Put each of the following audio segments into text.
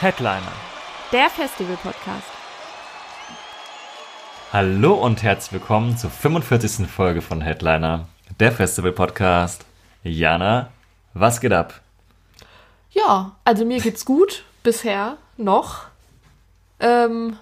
Headliner. Der Festival-Podcast. Hallo und herzlich willkommen zur 45. Folge von Headliner, der Festival Podcast. Jana, was geht ab? Ja, also mir geht's gut bisher noch. Ähm,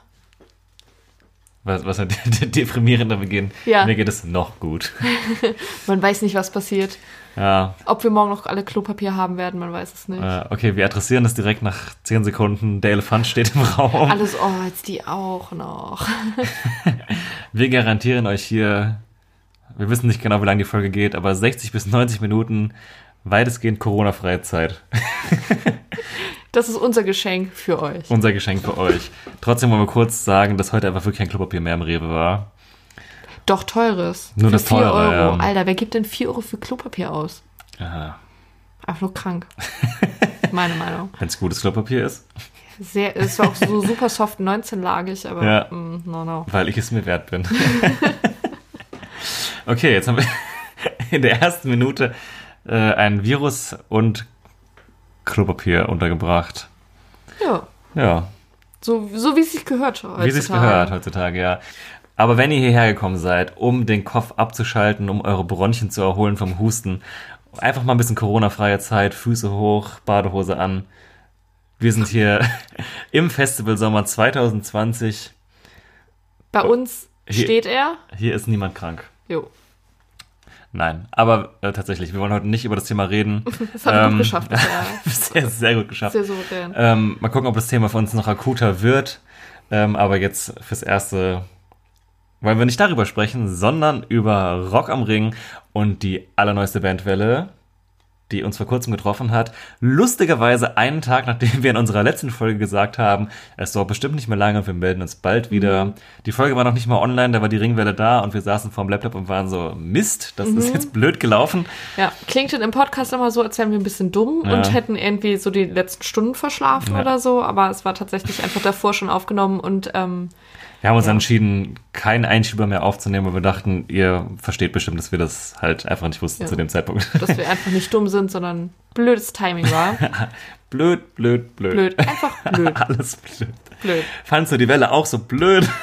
Was, was ein deprimierender Beginn. Ja. Mir geht es noch gut. man weiß nicht, was passiert. Ja, Ob wir morgen noch alle Klopapier haben werden, man weiß es nicht. äh, okay, wir adressieren das direkt nach 10 Sekunden. Der Elefant steht im Raum. Alles, oh, jetzt die auch noch. Wir garantieren euch hier, wir wissen nicht genau, wie lange die Folge geht, aber 60 bis 90 Minuten weitestgehend Corona-freie Zeit. Das ist unser Geschenk für euch. Unser Geschenk für euch. Trotzdem wollen wir kurz sagen, dass heute einfach wirklich kein Klopapier mehr im Rewe war. Doch teures. Nur für das 4 teure, Euro. ja. Alter, wer gibt denn 4 Euro für Klopapier aus? Aha. Einfach nur krank. Meine Meinung. Wenn es gutes Klopapier ist, Sehr, es war auch so super soft 19-lagig, aber Ja. mm, no, no. weil ich es mir wert bin. okay, jetzt haben wir in der ersten Minute äh, ein Virus und Klopapier untergebracht. Ja, Ja, so, so wie es sich gehört. wie es sich heutzutage. gehört heutzutage, ja. Aber wenn ihr hierher gekommen seid, um den Kopf abzuschalten, um eure Bronchien zu erholen vom Husten, einfach mal ein bisschen Corona-freie Zeit, Füße hoch, Badehose an. Wir sind hier im Festivalsommer 2020. Bei uns Hier- steht er. Hier ist niemand krank. Jo, Nein, aber äh, tatsächlich, wir wollen heute nicht über das Thema reden. das haben wir Ähm, gut geschafft bisher. sehr, sehr gut geschafft. Sehr souverän. Ähm, mal gucken, ob das Thema für uns noch akuter wird. Ähm, aber jetzt fürs Erste wollen wir nicht darüber sprechen, sondern über Rock am Ring und die allerneueste Bandwelle, die uns vor kurzem getroffen hat. Lustigerweise einen Tag, nachdem wir in unserer letzten Folge gesagt haben, es dauert bestimmt nicht mehr lange und wir melden uns bald wieder. Die Folge war noch nicht mal online, da war die Ringwelle da und wir saßen vorm Laptop und waren so, Mist, das ist jetzt blöd gelaufen. Ja, klingt im Podcast immer so, als wären wir ein bisschen dumm Ja. und hätten irgendwie so die letzten Stunden verschlafen Ja. oder so, aber es war tatsächlich einfach davor schon aufgenommen und ähm, Wir haben uns Ja. entschieden, keinen Einschieber mehr aufzunehmen, weil wir dachten, ihr versteht bestimmt, dass wir das halt einfach nicht wussten Ja. zu dem Zeitpunkt. dass wir einfach nicht dumm sind, sondern blödes Timing war. blöd, blöd, blöd. Blöd, einfach blöd, Alles blöd. blöd. Fandst du die Welle auch so blöd?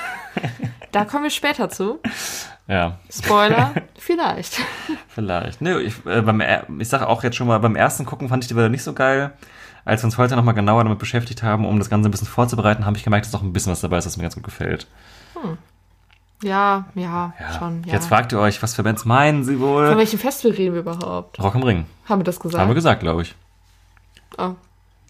Da kommen wir später zu. Ja, Spoiler, vielleicht. vielleicht. Nee, ich, äh, beim, ich sage auch jetzt schon mal, beim ersten Gucken fand ich die Welle nicht so geil. Als wir uns heute nochmal genauer damit beschäftigt haben, um das Ganze ein bisschen vorzubereiten, habe ich gemerkt, dass doch ein bisschen was dabei ist, was mir ganz gut gefällt. Ja, ja, Ja. schon. Ja. Jetzt fragt ihr euch, was für Bands meinen sie Von wohl? welchem Festival reden wir überhaupt? Rock am Ring. Haben wir das gesagt? Haben wir gesagt, glaube ich. Oh.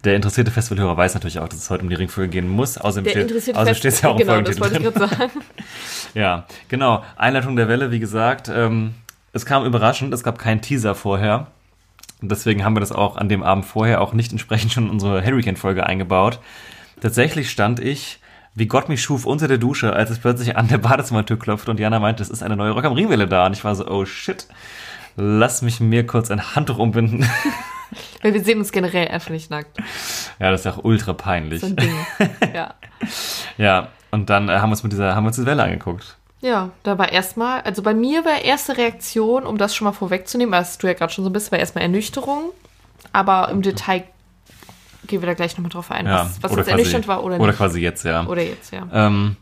Der interessierte Festivalhörer weiß natürlich auch, dass es heute um die Ringfolge gehen muss. Außerdem Der steht außerdem es ja auch im Genau, das Folgentitel wollte ich drin. sagen. Ja, genau. Einleitung der Welle, wie gesagt. Ähm, es kam überraschend, es gab keinen Teaser vorher. Und deswegen haben wir das auch an dem Abend vorher auch nicht entsprechend schon in unsere Hurricane-Folge eingebaut. Tatsächlich stand ich, wie Gott mich schuf, unter der Dusche, als es plötzlich an der Badezimmertür klopfte und Jana meinte, es ist eine neue Rock am Ringwelle da. Und ich war so, oh shit, lass mich mir kurz ein Handtuch umbinden. Weil wir sehen uns generell einfach nicht nackt. ja, das ist auch ultra peinlich. So ein Ding. Ja. Ja, und dann äh, haben wir uns mit dieser, haben wir uns diese Welle angeguckt. Ja, da war erstmal, also bei mir war erste Reaktion, um das schon mal vorwegzunehmen, was du ja gerade schon so bist, war erstmal Ernüchterung. Aber im Detail gehen wir da gleich nochmal drauf ein, Ja, was, was oder jetzt quasi- ernüchternd war oder, Oder nicht. quasi jetzt, ja. Oder jetzt, ja. Ähm,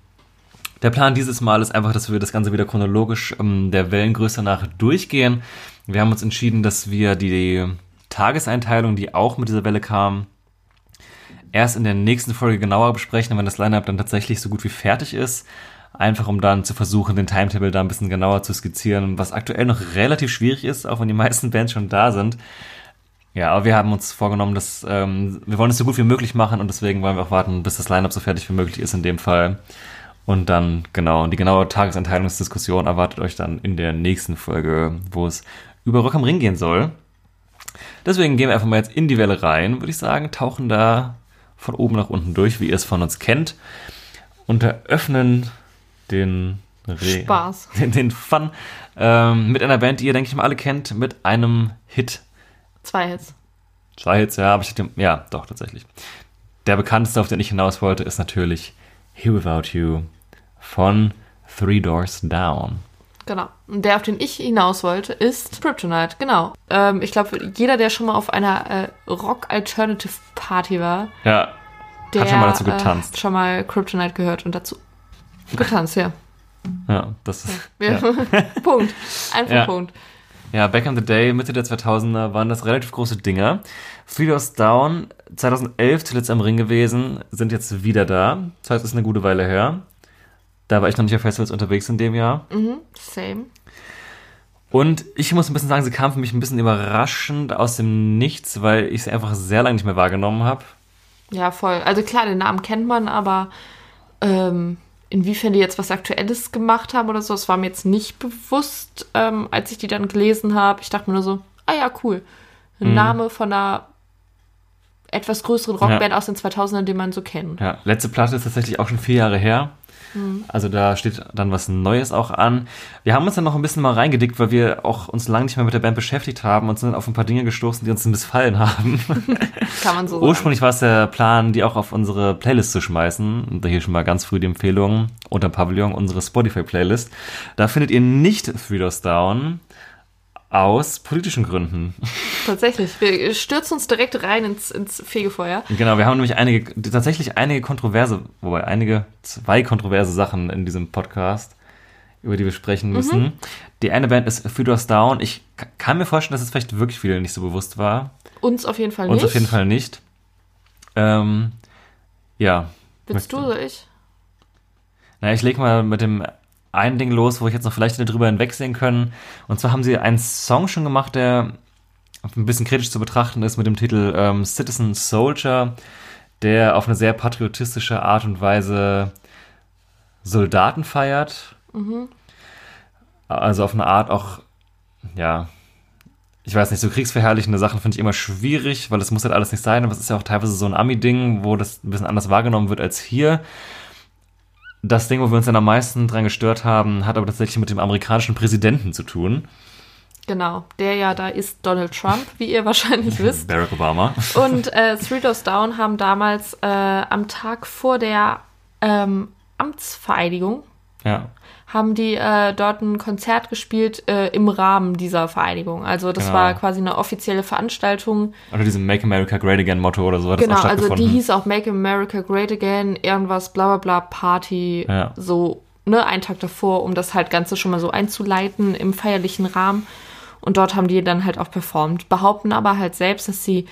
der Plan dieses Mal ist einfach, dass wir das Ganze wieder chronologisch ähm, der Wellengröße nach durchgehen. Wir haben uns entschieden, dass wir die Tageseinteilung, die auch mit dieser Welle kam, erst in der nächsten Folge genauer besprechen, wenn das Lineup dann tatsächlich so gut wie fertig ist. Einfach um dann zu versuchen, den Timetable da ein bisschen genauer zu skizzieren, was aktuell noch relativ schwierig ist, auch wenn die meisten Bands schon da sind. Ja, aber wir haben uns vorgenommen, dass ähm, wir wollen es so gut wie möglich machen und deswegen wollen wir auch warten, bis das Lineup so fertig wie möglich ist in dem Fall. Und dann, genau, die genaue Tageseinteilungsdiskussion erwartet euch dann in der nächsten Folge, wo es über Rock am Ring gehen soll. Deswegen gehen wir einfach mal jetzt in die Welle rein, würde ich sagen, tauchen da von oben nach unten durch, wie ihr es von uns kennt, und eröffnen den Re Spaß. Den, den Fun ähm, mit einer Band, die ihr, denke ich mal, alle kennt, mit einem Hit. Zwei Hits. Zwei Hits, ja, aber ich hätte, ja, doch, tatsächlich. Der bekannteste, auf den ich hinaus wollte, ist natürlich Here Without You von Three Doors Down. Genau. Und der, auf den ich hinaus wollte, ist Kryptonite. Genau. Ähm, ich glaube, jeder, der schon mal auf einer äh, Rock-Alternative-Party war, Ja, der hat schon mal dazu Äh, getanzt. hat schon mal Kryptonite gehört und dazu getanzt, ja. Ja, das ist. ja. Ja. Punkt. Einfach Ja. Punkt. Ja, back in the day, Mitte der 2000er, waren das relativ große Dinger. Three Doors Down, 2011 zuletzt am Ring gewesen, sind jetzt wieder da. Das heißt, es ist eine gute Weile her. Da war ich noch nicht auf Festivals unterwegs in dem Jahr. Same. Und ich muss ein bisschen sagen, sie kam für mich ein bisschen überraschend aus dem Nichts, weil ich sie einfach sehr lange nicht mehr wahrgenommen habe. Ja, voll. Also klar, den Namen kennt man, aber ähm, inwiefern die jetzt was Aktuelles gemacht haben oder so, das war mir jetzt nicht bewusst, ähm, als ich die dann gelesen habe. Ich dachte mir nur so, ah ja, cool. Ein Mhm. Name von einer etwas größeren Rockband aus den 2000ern, den man so kennt. Ja, letzte Platte ist tatsächlich auch schon vier Jahre her. Also da steht dann was Neues auch an. Wir haben uns dann noch ein bisschen mal reingedickt, weil wir auch uns lange nicht mehr mit der Band beschäftigt haben und sind auf ein paar Dinge gestoßen, die uns missfallen haben. Kann man so sagen. Ursprünglich war es der Plan, die auch auf unsere Playlist zu schmeißen. Und hier schon mal ganz früh die Empfehlung unter Pavillon, unsere Spotify-Playlist. Da findet ihr nicht Three Doors Down aus politischen Gründen. Tatsächlich. Wir stürzen uns direkt rein ins, ins Fegefeuer. Genau, wir haben nämlich einige, tatsächlich einige kontroverse, wobei einige, zwei kontroverse Sachen in diesem Podcast, über die wir sprechen müssen. Die eine Band ist Three Doors Down. Ich kann mir vorstellen, dass es vielleicht wirklich vielen nicht so bewusst war. Uns auf jeden Fall Uns nicht. auf jeden Fall nicht. Ähm, ja. Willst du oder ich? Na, ich leg mal mit dem einen Ding los, wo ich jetzt noch vielleicht drüber hinwegsehen können. Und zwar haben sie einen Song schon gemacht, der ein bisschen kritisch zu betrachten ist mit dem Titel ähm, Citizen Soldier, der auf eine sehr patriotistische Art und Weise Soldaten feiert. Also auf eine Art auch, ja, ich weiß nicht, so kriegsverherrlichende Sachen finde ich immer schwierig, weil das muss halt alles nicht sein. Aber es ist ja auch teilweise so ein Ami-Ding, wo das ein bisschen anders wahrgenommen wird als hier. Das Ding, wo wir uns dann am meisten dran gestört haben, hat aber tatsächlich mit dem amerikanischen Präsidenten zu tun. Genau. Der ja da ist Donald Trump, wie ihr wahrscheinlich wisst. Barack Obama. Und äh, Three Doors Down haben damals äh, am Tag vor der ähm, Amtsvereidigung Ja, haben die äh, dort ein Konzert gespielt äh, im Rahmen dieser Vereidigung. Also das Genau. war quasi eine offizielle Veranstaltung. unter diesem Make America Great Again Motto oder so hat genau, das auch also stattgefunden. die hieß auch Make America Great Again, irgendwas, bla bla bla, Party, Ja. so, ne, einen Tag davor, um das halt Ganze schon mal so einzuleiten im feierlichen Rahmen. Und dort haben die dann halt auch performt, behaupten aber halt selbst, dass sie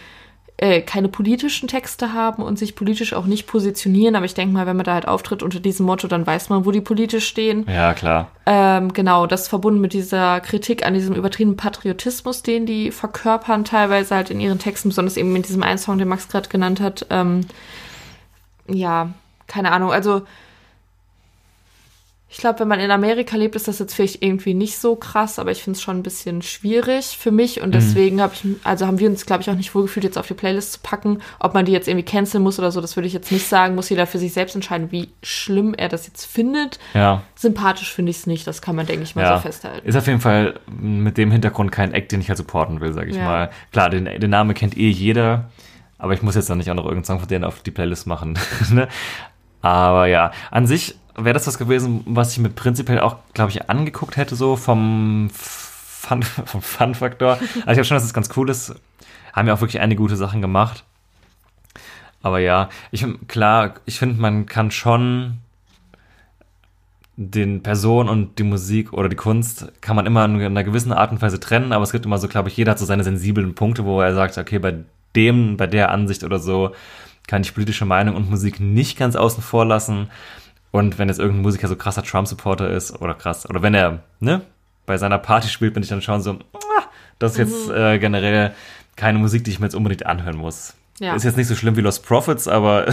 äh, keine politischen Texte haben und sich politisch auch nicht positionieren. Aber ich denke mal, wenn man da halt auftritt unter diesem Motto, dann weiß man, wo die politisch stehen. ja, klar. Ähm, genau, das verbunden mit dieser Kritik an diesem übertriebenen Patriotismus, den die verkörpern, teilweise halt in ihren Texten, besonders eben in diesem einen Song, den Max gerade genannt hat. Ähm, ja, keine Ahnung. Also, ich glaube, wenn man in Amerika lebt, ist das jetzt vielleicht irgendwie nicht so krass, aber ich finde es schon ein bisschen schwierig für mich und deswegen habe ich, also haben wir uns, glaube ich, auch nicht wohlgefühlt, jetzt auf die Playlist zu packen. Ob man die jetzt irgendwie canceln muss oder so, das würde ich jetzt nicht sagen. Muss jeder für sich selbst entscheiden, wie schlimm er das jetzt findet. Ja. Sympathisch finde ich es nicht, das kann man, denke ich mal, ja. so festhalten. Ist auf jeden Fall mit dem Hintergrund kein Act, den ich halt supporten will, sage ich Ja. mal. Klar, den, den Namen kennt eh jeder, aber ich muss jetzt dann nicht auch noch irgendeinen Song von denen auf die Playlist machen. ne? Aber ja, an sich wäre das was gewesen, was ich mir prinzipiell auch, glaube ich, angeguckt hätte, so vom Fun, vom Fun-Faktor. Also ich glaube schon, dass es ganz cool ist. Haben ja auch wirklich einige gute Sachen gemacht. Aber ja, ich klar, ich finde, man kann schon den Person und die Musik oder die Kunst kann man immer in einer gewissen Art und Weise trennen, aber es gibt immer so, glaube ich, jeder hat so seine sensiblen Punkte, wo er sagt, okay, bei dem, bei der Ansicht oder so kann ich politische Meinung und Musik nicht ganz außen vor lassen. Und wenn jetzt irgendein Musiker so krasser Trump-Supporter ist oder krass, oder wenn er, ne, bei seiner Party spielt, bin ich dann schon so, ah, das ist jetzt äh, generell keine Musik, die ich mir jetzt unbedingt anhören muss. Ja. Ist jetzt nicht so schlimm wie Lost Profits, aber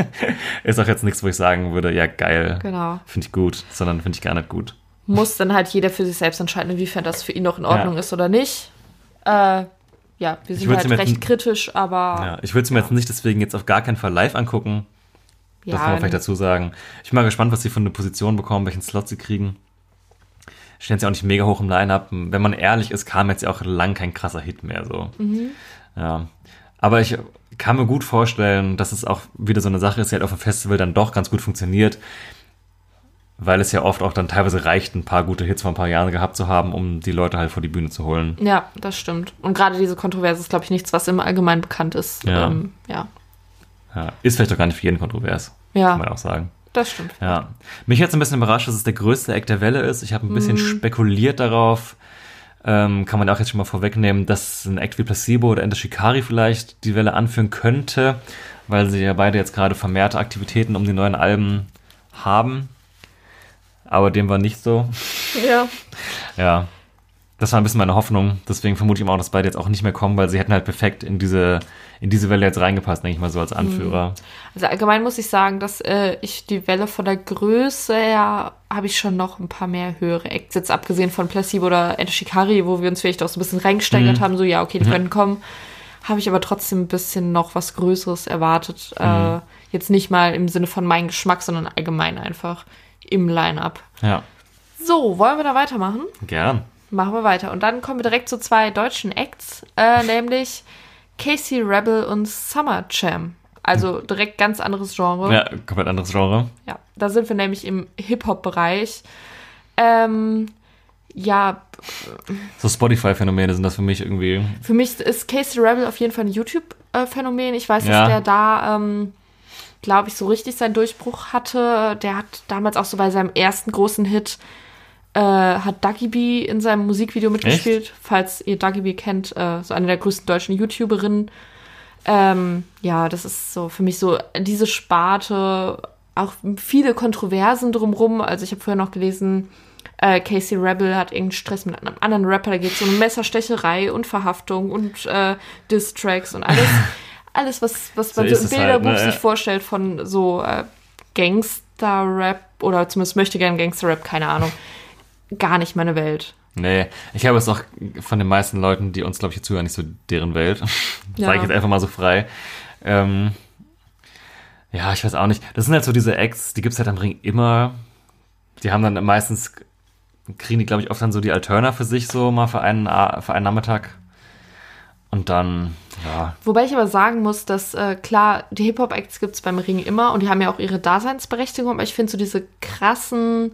ist auch jetzt nichts, wo ich sagen würde, ja geil, Genau. finde ich gut, sondern finde ich gar nicht gut. Muss dann halt jeder für sich selbst entscheiden, inwiefern das für ihn noch in Ordnung Ja. ist oder nicht. Äh, ja, wir sind halt recht kritisch, aber Ja, ich würde es mir jetzt nicht deswegen jetzt auf gar keinen Fall live angucken. Das kann man vielleicht dazu sagen. Ich bin mal gespannt, was sie von der Position bekommen, welchen Slot sie kriegen. Stehen sie auch nicht mega hoch im Line-Up. Wenn man ehrlich ist, kam jetzt ja auch lang kein krasser Hit mehr so. Ja. Aber ich kann mir gut vorstellen, dass es auch wieder so eine Sache ist, die halt auf dem Festival dann doch ganz gut funktioniert. Weil es ja oft auch dann teilweise reicht, ein paar gute Hits vor ein paar Jahren gehabt zu haben, um die Leute halt vor die Bühne zu holen. Ja, das stimmt. Und gerade diese Kontroverse ist, glaube ich, nichts, was im Allgemeinen bekannt ist. Ja. Ähm, ja. Ja. Ist vielleicht auch gar nicht für jeden kontrovers, Ja. kann man auch sagen. Das stimmt. Ja. Mich hat es ein bisschen überrascht, dass es der größte Act der Welle ist. Ich habe ein bisschen spekuliert darauf, ähm, kann man auch jetzt schon mal vorwegnehmen, dass ein Act wie Placebo oder Enter Shikari vielleicht die Welle anführen könnte, weil sie ja beide jetzt gerade vermehrte Aktivitäten um die neuen Alben haben. Aber dem war nicht so. Ja. Ja. Das war ein bisschen meine Hoffnung. Deswegen vermute ich auch, dass beide jetzt auch nicht mehr kommen, weil sie hätten halt perfekt in diese, in diese Welle jetzt reingepasst, denke ich mal so als Anführer. Also allgemein muss ich sagen, dass äh, ich die Welle von der Größe her habe ich schon noch ein paar mehr höhere Acts, jetzt abgesehen von Placebo oder Enter Shikari, wo wir uns vielleicht auch so ein bisschen reingesteigert haben, so ja, okay, die können kommen, habe ich aber trotzdem ein bisschen noch was Größeres erwartet. Äh, jetzt nicht mal im Sinne von meinem Geschmack, sondern allgemein einfach im Line-Up. Ja. So, wollen wir da weitermachen? Gern. Machen wir weiter. Und dann kommen wir direkt zu zwei deutschen Acts, äh, nämlich Casey Rebel und Summer Jam. Also direkt ganz anderes Genre. Ja, komplett anderes Genre. Ja, da sind wir nämlich im Hip-Hop-Bereich. Ähm, ja, So Spotify-Phänomene sind das für mich irgendwie. für mich ist Casey Rebel auf jeden Fall ein YouTube-Phänomen. Ich weiß, Ja. dass der da, ähm, glaube ich, so richtig seinen Durchbruch hatte. Der hat damals auch so bei seinem ersten großen Hit, äh, hat Ducky B in seinem Musikvideo mitgespielt. Falls ihr Ducky B kennt, äh, so eine der größten deutschen YouTuberinnen. Ähm, ja, das ist so für mich so diese Sparte, auch viele Kontroversen drumrum. Also ich habe vorher noch gelesen, äh, Casey Rebel hat irgendeinen Stress mit einem anderen Rapper, da geht es um Stecherei und Verhaftung und äh, Diss-Tracks und alles, alles, was, was man So so, im halt, Bilderbuch ne? sich vorstellt von so äh, Gangster-Rap oder zumindest möchte gern Gangster-Rap, keine Ahnung. Gar nicht meine Welt. Nee, ich habe es auch von den meisten Leuten, die uns, glaube ich, zuhören, nicht so deren Welt. Ja. Sage ich jetzt einfach mal so frei. Ähm, ja, ich weiß auch nicht. Das sind halt so diese Acts, die gibt's halt am Ring immer. Die haben dann meistens, kriegen die, glaube ich, oft dann so die Alterna für sich so mal für einen, für einen Nachmittag. Und dann, ja, Wobei ich aber sagen muss, dass äh, klar, die Hip-Hop-Acts gibt es beim Ring immer und die haben ja auch ihre Daseinsberechtigung, aber ich finde so diese krassen,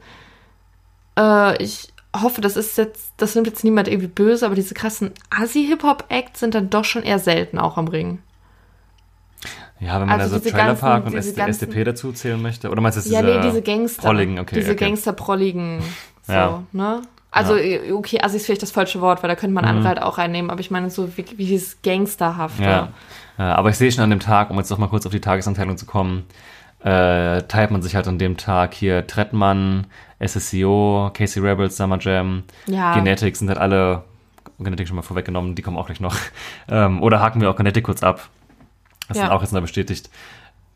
äh, ich hoffe, das ist jetzt, das nimmt jetzt niemand irgendwie böse, aber diese krassen Assi-Hip-Hop-Acts sind dann doch schon eher selten auch am Ring. ja, wenn man Also da so diese Trailer Park ganzen- und diese ganzen- SDP dazu zählen möchte. Oder meinst du, das ja, nee, diese Gangster. Prolligen, okay. diese okay. Gangster-Prolligen. So, Ja. ne? Also, äh, okay, Assi ist vielleicht das falsche Wort, weil da könnte man andere halt auch reinnehmen, aber ich meine so wie, wie dieses Gangsterhafte. Mhm. Ja. ja, aber ich sehe schon an dem Tag, um jetzt noch mal kurz auf die Tagesanteilung zu kommen, äh, teilt man sich halt an dem Tag hier Trettmann, SSCO, Casey Rebels, Summer Jam, Ja. Genetic sind halt alle, Genetic schon mal vorweggenommen, die kommen auch gleich noch. Ähm, oder haken wir auch Genetic kurz ab. Das Ja. ist auch jetzt noch bestätigt.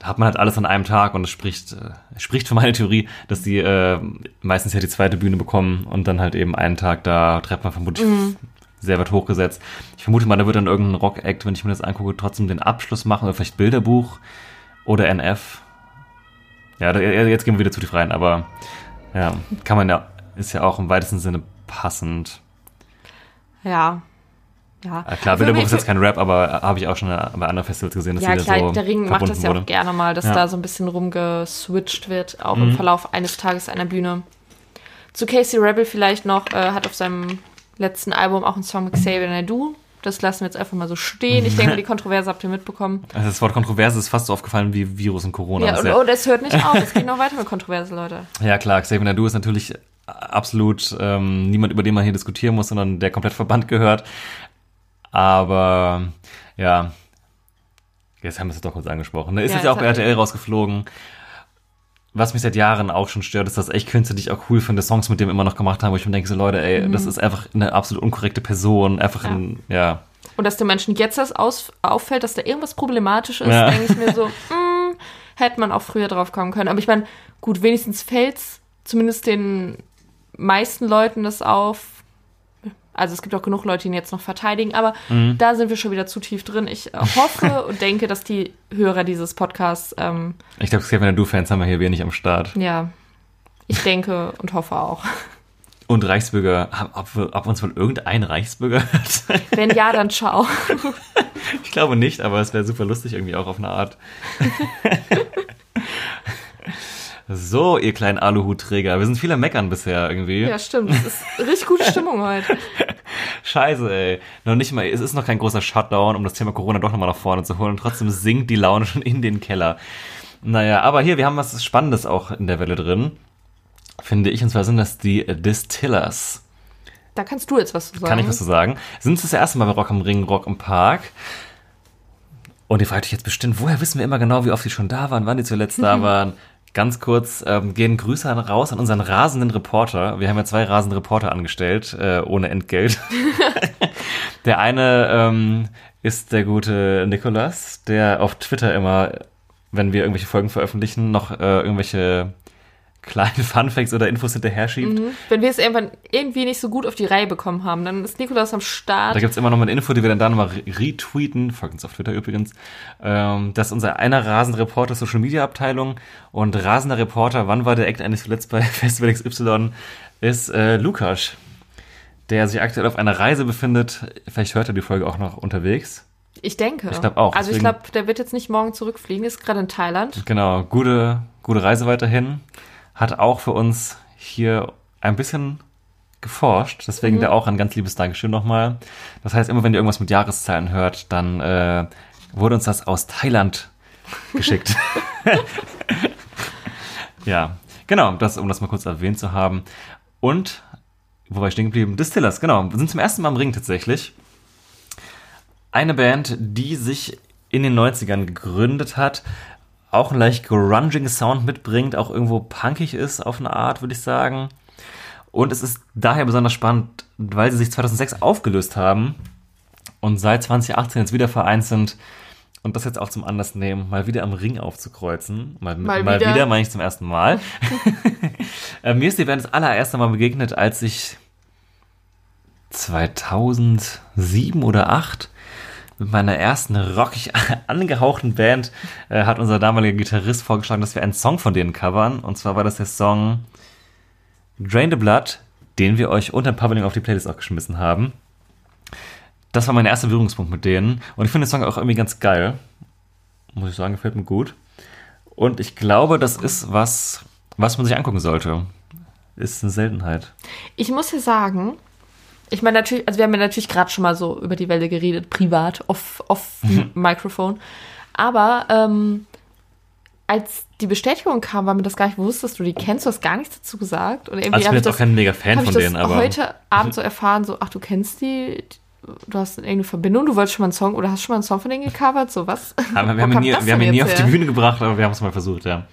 Da hat man halt alles an einem Tag und es spricht, äh, spricht für meine Theorie, dass die äh, meistens ja die zweite Bühne bekommen und dann halt eben einen Tag da Trettmann vermutlich Mhm. sehr weit hochgesetzt. Ich vermute mal, da wird dann irgendein Rock-Act, wenn ich mir das angucke, trotzdem den Abschluss machen oder vielleicht Bilderbuch oder NF. Ja, da, jetzt gehen wir wieder zu die Freien, aber ja, kann man ja, ist ja auch im weitesten Sinne passend. Ja. Ja, Äh, klar, Für Bilderbuch ist jetzt kein Rap, aber äh, habe ich auch schon bei anderen Festivals gesehen, dass Ja, klar, so der Ring macht das ja wurde. auch gerne mal, dass Ja. Mhm. da so ein bisschen rumgeswitcht wird, auch im Verlauf eines Tages einer Bühne. Zu Casey Rebel vielleicht noch, äh, hat auf seinem letzten Album auch einen Song mit Xavier Naidoo. Das lassen wir jetzt einfach mal so stehen. Ich denke, die Kontroverse habt ihr mitbekommen. Also das Wort Kontroverse ist fast so aufgefallen wie Virus und Corona. Ja, und ja, oh, das hört nicht auf. Es geht noch weiter mit Kontroverse, Leute. ja klar, Xavier Nadu ist natürlich absolut ähm, niemand, über den man hier diskutieren muss, sondern der komplett Verband gehört. Aber ja, jetzt haben wir es doch kurz angesprochen. Ne? Ist Ja, jetzt ja auch bei RTL rausgeflogen. Was mich seit Jahren auch schon stört, ist, dass echt Künstler, die ich auch cool finde, Songs mit dem immer noch gemacht haben, wo ich mir denke, so Leute, ey, das ist einfach eine absolut unkorrekte Person, einfach Mhm. Ja. ein, ja, Und dass den Menschen jetzt das aus auffällt, dass da irgendwas problematisch ist, Ja. denke ich mir so, mm, hätte man auch früher drauf kommen können. Aber ich meine, gut, wenigstens fällt's zumindest den meisten Leuten das auf. Also es gibt auch genug Leute, die ihn jetzt noch verteidigen, aber Mhm. da sind wir schon wieder zu tief drin. Ich hoffe und denke, dass die Hörer dieses Podcasts, ähm, Ich glaube, Kevin Du-Fans haben wir hier wenig am Start. ja, ich denke und hoffe auch. Und Reichsbürger, ob, ob uns wohl irgendein Reichsbürger hört? Wenn ja, dann ciao. Ich glaube nicht, aber es wäre super lustig irgendwie auch auf eine Art. so, ihr kleinen Aluhutträger. Wir sind viele Meckern bisher irgendwie. Ja, stimmt. Es ist richtig gute Stimmung heute. Scheiße, ey. Noch nicht mal, es ist noch kein großer Shutdown, um das Thema Corona doch nochmal nach vorne zu holen. Und trotzdem sinkt die Laune schon in den Keller. Naja, aber hier, wir haben was Spannendes auch in der Welle drin. Finde ich, und zwar sind das die Distillers. Da kannst du jetzt was zu sagen. Kann ich was zu sagen? Sind es das erste Mal bei Rock am Ring, Rock im Park? Und ihr fragt euch jetzt bestimmt, woher wissen wir immer genau, wie oft die schon da waren, wann die zuletzt da waren? Ganz kurz ähm, gehen Grüße raus an unseren rasenden Reporter. Wir haben ja zwei rasende Reporter angestellt, äh, ohne Entgelt. der eine ähm, ist der gute Nikolas, der auf Twitter immer, wenn wir irgendwelche Folgen veröffentlichen, noch äh, irgendwelche kleine Funfacts oder Infos hinterher schiebt. Wenn wir es irgendwann irgendwie nicht so gut auf die Reihe bekommen haben, dann ist Nikolas am Start. Da gibt's immer noch mal eine Info, die wir dann da nochmal re- retweeten, folgt uns auf Twitter übrigens, ähm, dass unser einer rasende Reporter Social Media Abteilung und rasender Reporter, wann war der Act eigentlich zuletzt bei Festival XY, ist äh, Lukas, der sich aktuell auf einer Reise befindet. Vielleicht hört er die Folge auch noch unterwegs. Ich denke. Ich glaub auch, Also ich glaube, der wird jetzt nicht morgen zurückfliegen, ist gerade in Thailand. Genau, gute, gute Reise weiterhin. Hat auch für uns hier ein bisschen geforscht. Deswegen da auch ein ganz liebes Dankeschön nochmal. Das heißt, immer wenn ihr irgendwas mit Jahreszahlen hört, dann äh, wurde uns das aus Thailand geschickt. ja, genau, das, um das mal kurz erwähnt zu haben. Und, wo war ich stehen geblieben? Distillers, genau. Wir sind zum ersten Mal im Ring tatsächlich. Eine Band, die sich in den 90ern gegründet hat, auch einen leicht grungigen Sound mitbringt, auch irgendwo punkig ist auf eine Art, würde ich sagen. Und es ist daher besonders spannend, weil sie sich 2006 aufgelöst haben und seit 2018 jetzt wieder vereint sind und das jetzt auch zum Anlass nehmen, mal wieder am Ring aufzukreuzen. Mal, mal, Mal wieder. wieder. meine ich zum ersten Mal. äh, mir ist die Band das allererste Mal begegnet, als ich 2007 oder 2008 mit meiner ersten rockig angehauchten Band äh, hat unser damaliger Gitarrist vorgeschlagen, dass wir einen Song von denen covern. Und zwar war das der Song Drain the Blood, den wir euch unter Publishing auf die Playlist auch geschmissen haben. Das war mein erster Berührungspunkt mit denen. Und ich finde den Song auch irgendwie ganz geil. Muss ich sagen, gefällt mir gut. Und ich glaube, das ist was, was man sich angucken sollte. Ist eine Seltenheit. Ich muss ja sagen, ich meine natürlich, also wir haben ja natürlich gerade schon mal so über die Welle geredet, privat, off, off Mikrofon. Aber ähm, als die Bestätigung kam, war mir das gar nicht bewusst, dass du die kennst. Du hast gar nichts dazu gesagt. Und irgendwie Also ich bin jetzt auch kein mega Fan von ich denen, aber. heute Abend so erfahren, so, ach, du kennst die, du hast irgendeine Verbindung, du wolltest schon mal einen Song oder hast schon mal einen Song von denen gecovert, so was? Aber wir haben ihn nie, wir haben ihn nie auf die? Bühne gebracht, aber wir haben es mal versucht, ja.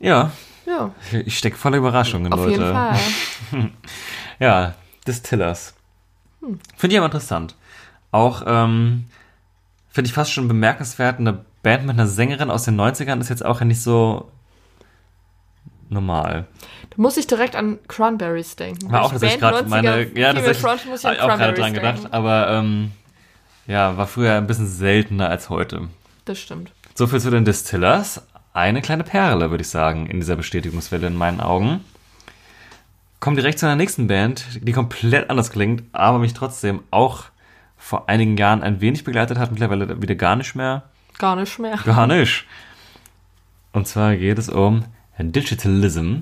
Ja, Ja, ich stecke voller Überraschungen, auf Leute. jeden Fall. Ja, Distillers. Finde ich aber interessant. Auch, ähm, finde ich fast schon bemerkenswert, eine Band mit einer Sängerin aus den 90ern ist jetzt auch ja nicht so normal. Da muss ich direkt an Cranberries denken. War auch tatsächlich Band gerade meine, 90er, ja, tatsächlich, Front muss ich an ich auch gerade dran gedacht, denken. aber, ähm, ja, war früher ein bisschen seltener als heute. Das stimmt. So viel zu den Distillers. Eine kleine Perle, würde ich sagen, in dieser Bestätigungswelle in meinen Augen. Kommen direkt zu einer nächsten Band, die komplett anders klingt, aber mich trotzdem auch vor einigen Jahren ein wenig begleitet hat, mittlerweile wieder gar nicht mehr. Gar nicht mehr. Gar nicht. Und zwar geht es um Digitalism.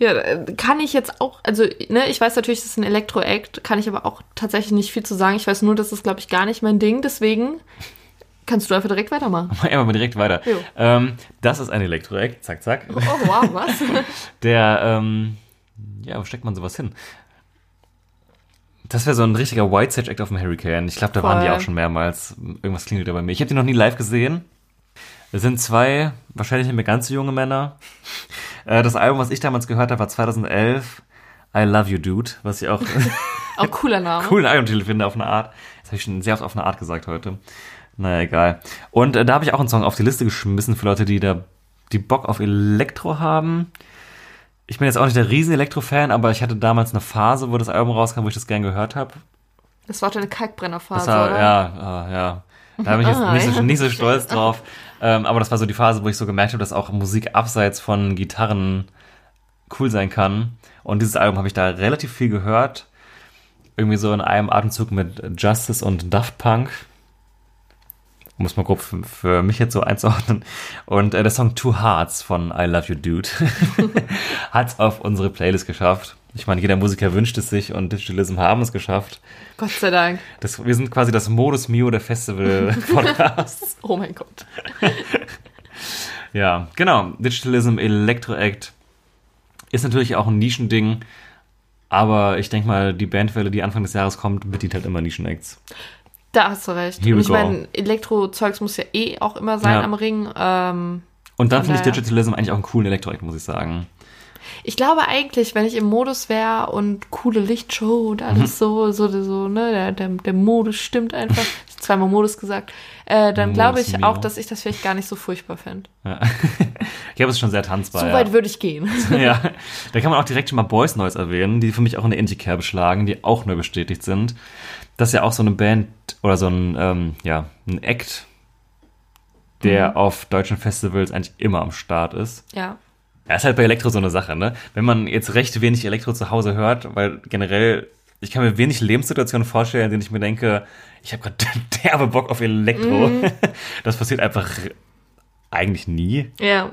Ja, äh, kann ich jetzt auch, also, ne, ich weiß natürlich, das ist ein Elektro-Act, kann ich aber auch tatsächlich nicht viel zu sagen. Ich weiß nur, das ist, glaube ich, gar nicht mein Ding, deswegen kannst du einfach direkt weitermachen. Ja, mal direkt weiter. Ähm, das ist ein Elektro-Act, zack, zack. Oh, wow, was? Der, ähm, ja, wo steckt man sowas hin? Das wäre so ein richtiger White Sage Act auf dem Hurricane. Ich glaube, da waren die Voll. auch schon mehrmals. Irgendwas klingelt da bei mir. Ich habe die noch nie live gesehen. Es sind zwei, wahrscheinlich nicht mehr ganz so junge Männer. Äh, Das Album, was ich damals gehört habe, war 2011. I Love You Dude, was ich auch Auch cooler Name. coolen Albumtitel finde auf eine Art. Das habe ich schon sehr oft auf eine Art gesagt heute. Naja, egal. Und äh, da habe ich auch einen Song auf die Liste geschmissen für Leute, die da die Bock auf Elektro haben. Ich bin jetzt auch nicht der riesen Elektro-Fan, aber ich hatte damals eine Phase, wo das Album rauskam, wo ich das gern gehört habe. Das war deine Kalkbrennerphase, Das war, oder? ja, ah, ja. Da bin ich jetzt Ah, nicht, so, ja. nicht so stolz drauf. Ähm, aber das war so die Phase, wo ich so gemerkt habe, dass auch Musik abseits von Gitarren cool sein kann. Und dieses Album habe ich da relativ viel gehört. Irgendwie so in einem Atemzug mit Justice und Daft Punk. Es mal grob für, für mich jetzt so einzuordnen. Und äh, der Song Two Hearts von I Love You Dude hat es auf unsere Playlist geschafft. Ich meine, jeder Musiker wünscht es sich und Digitalism haben es geschafft. Gott sei Dank. Das, wir sind quasi das Modus Mio der Festival-Podcasts. Oh mein Gott. ja, genau. Digitalism Electro Act ist natürlich auch ein Nischending. Aber ich denke mal, die Bandwelle, die Anfang des Jahres kommt, bedient halt immer Nischenacts. Da hast du recht. Here Und ich meine, Elektro-Zeugs muss ja eh auch immer sein Ja. am Ring. Ähm, Und dann finde ich Digitalism eigentlich auch einen coolen Electro Act, muss ich sagen. ich glaube eigentlich, wenn ich im Modus wäre und coole Lichtshow und alles so, so, so, ne, der, der, der Modus stimmt einfach. Ich zweimal Modus gesagt. Äh, dann glaube ich Mio. auch, dass ich das vielleicht gar nicht so furchtbar fände. Ja. ich habe es schon sehr tanzbar. So ja. weit würde ich gehen. ja, da kann man auch direkt schon mal Boys Noise erwähnen, die für mich auch in der Indie-Kerbe schlagen, die auch neu bestätigt sind. Das ist ja auch so eine Band oder so ein, ähm, ja, ein Act, der auf deutschen Festivals eigentlich immer am Start ist. ja. Ja, ist halt bei Elektro so eine Sache, ne? Wenn man jetzt recht wenig Elektro zu Hause hört, weil generell, ich kann mir wenig Lebenssituationen vorstellen, in denen ich mir denke, ich habe gerade derbe Bock auf Elektro. Das passiert einfach eigentlich nie. Ja.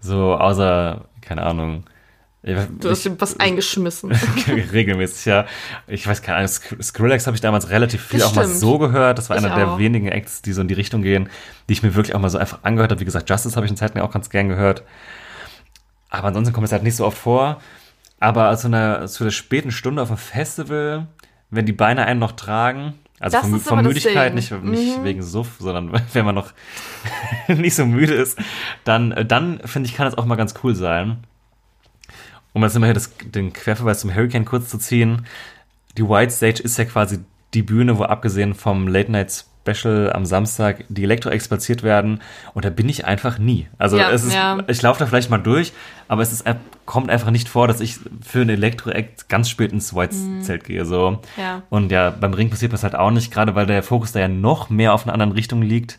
So, außer, keine Ahnung. Ich, Du hast ihm was eingeschmissen. regelmäßig, ja. Ich weiß keine Ahnung, Sk- Skrillex habe ich damals relativ viel Das auch mal so gehört. Das war Ich einer der wenigen Acts, die so in die Richtung gehen, die ich mir wirklich auch mal so einfach angehört habe. Wie gesagt, Justice habe ich in Zeiten auch ganz gern gehört. Aber ansonsten kommt es halt nicht so oft vor. Aber zu einer, zu der späten Stunde auf einem Festival, wenn die Beine einen noch tragen, also Das von, von das Müdigkeit, nicht, nicht Mhm. wegen Suff, sondern wenn man noch nicht so müde ist, dann, äh, dann finde ich, kann es auch mal ganz cool sein. Um jetzt immer hier das, den Querverweis zum Hurricane kurz zu ziehen. Die White Stage ist ja quasi die Bühne, wo abgesehen vom Late Night Special am Samstag die Elektro-Acts platziert werden. Und da bin ich einfach nie. Also Ja, es ist, ja. ich laufe da vielleicht mal durch, aber es ist, kommt einfach nicht vor, dass ich für einen Elektro-Act ganz spät ins White-Zelt gehe. So. Mhm. Ja. Und ja, beim Ring passiert das halt auch nicht, gerade weil der Fokus da ja noch mehr auf einer anderen Richtung liegt.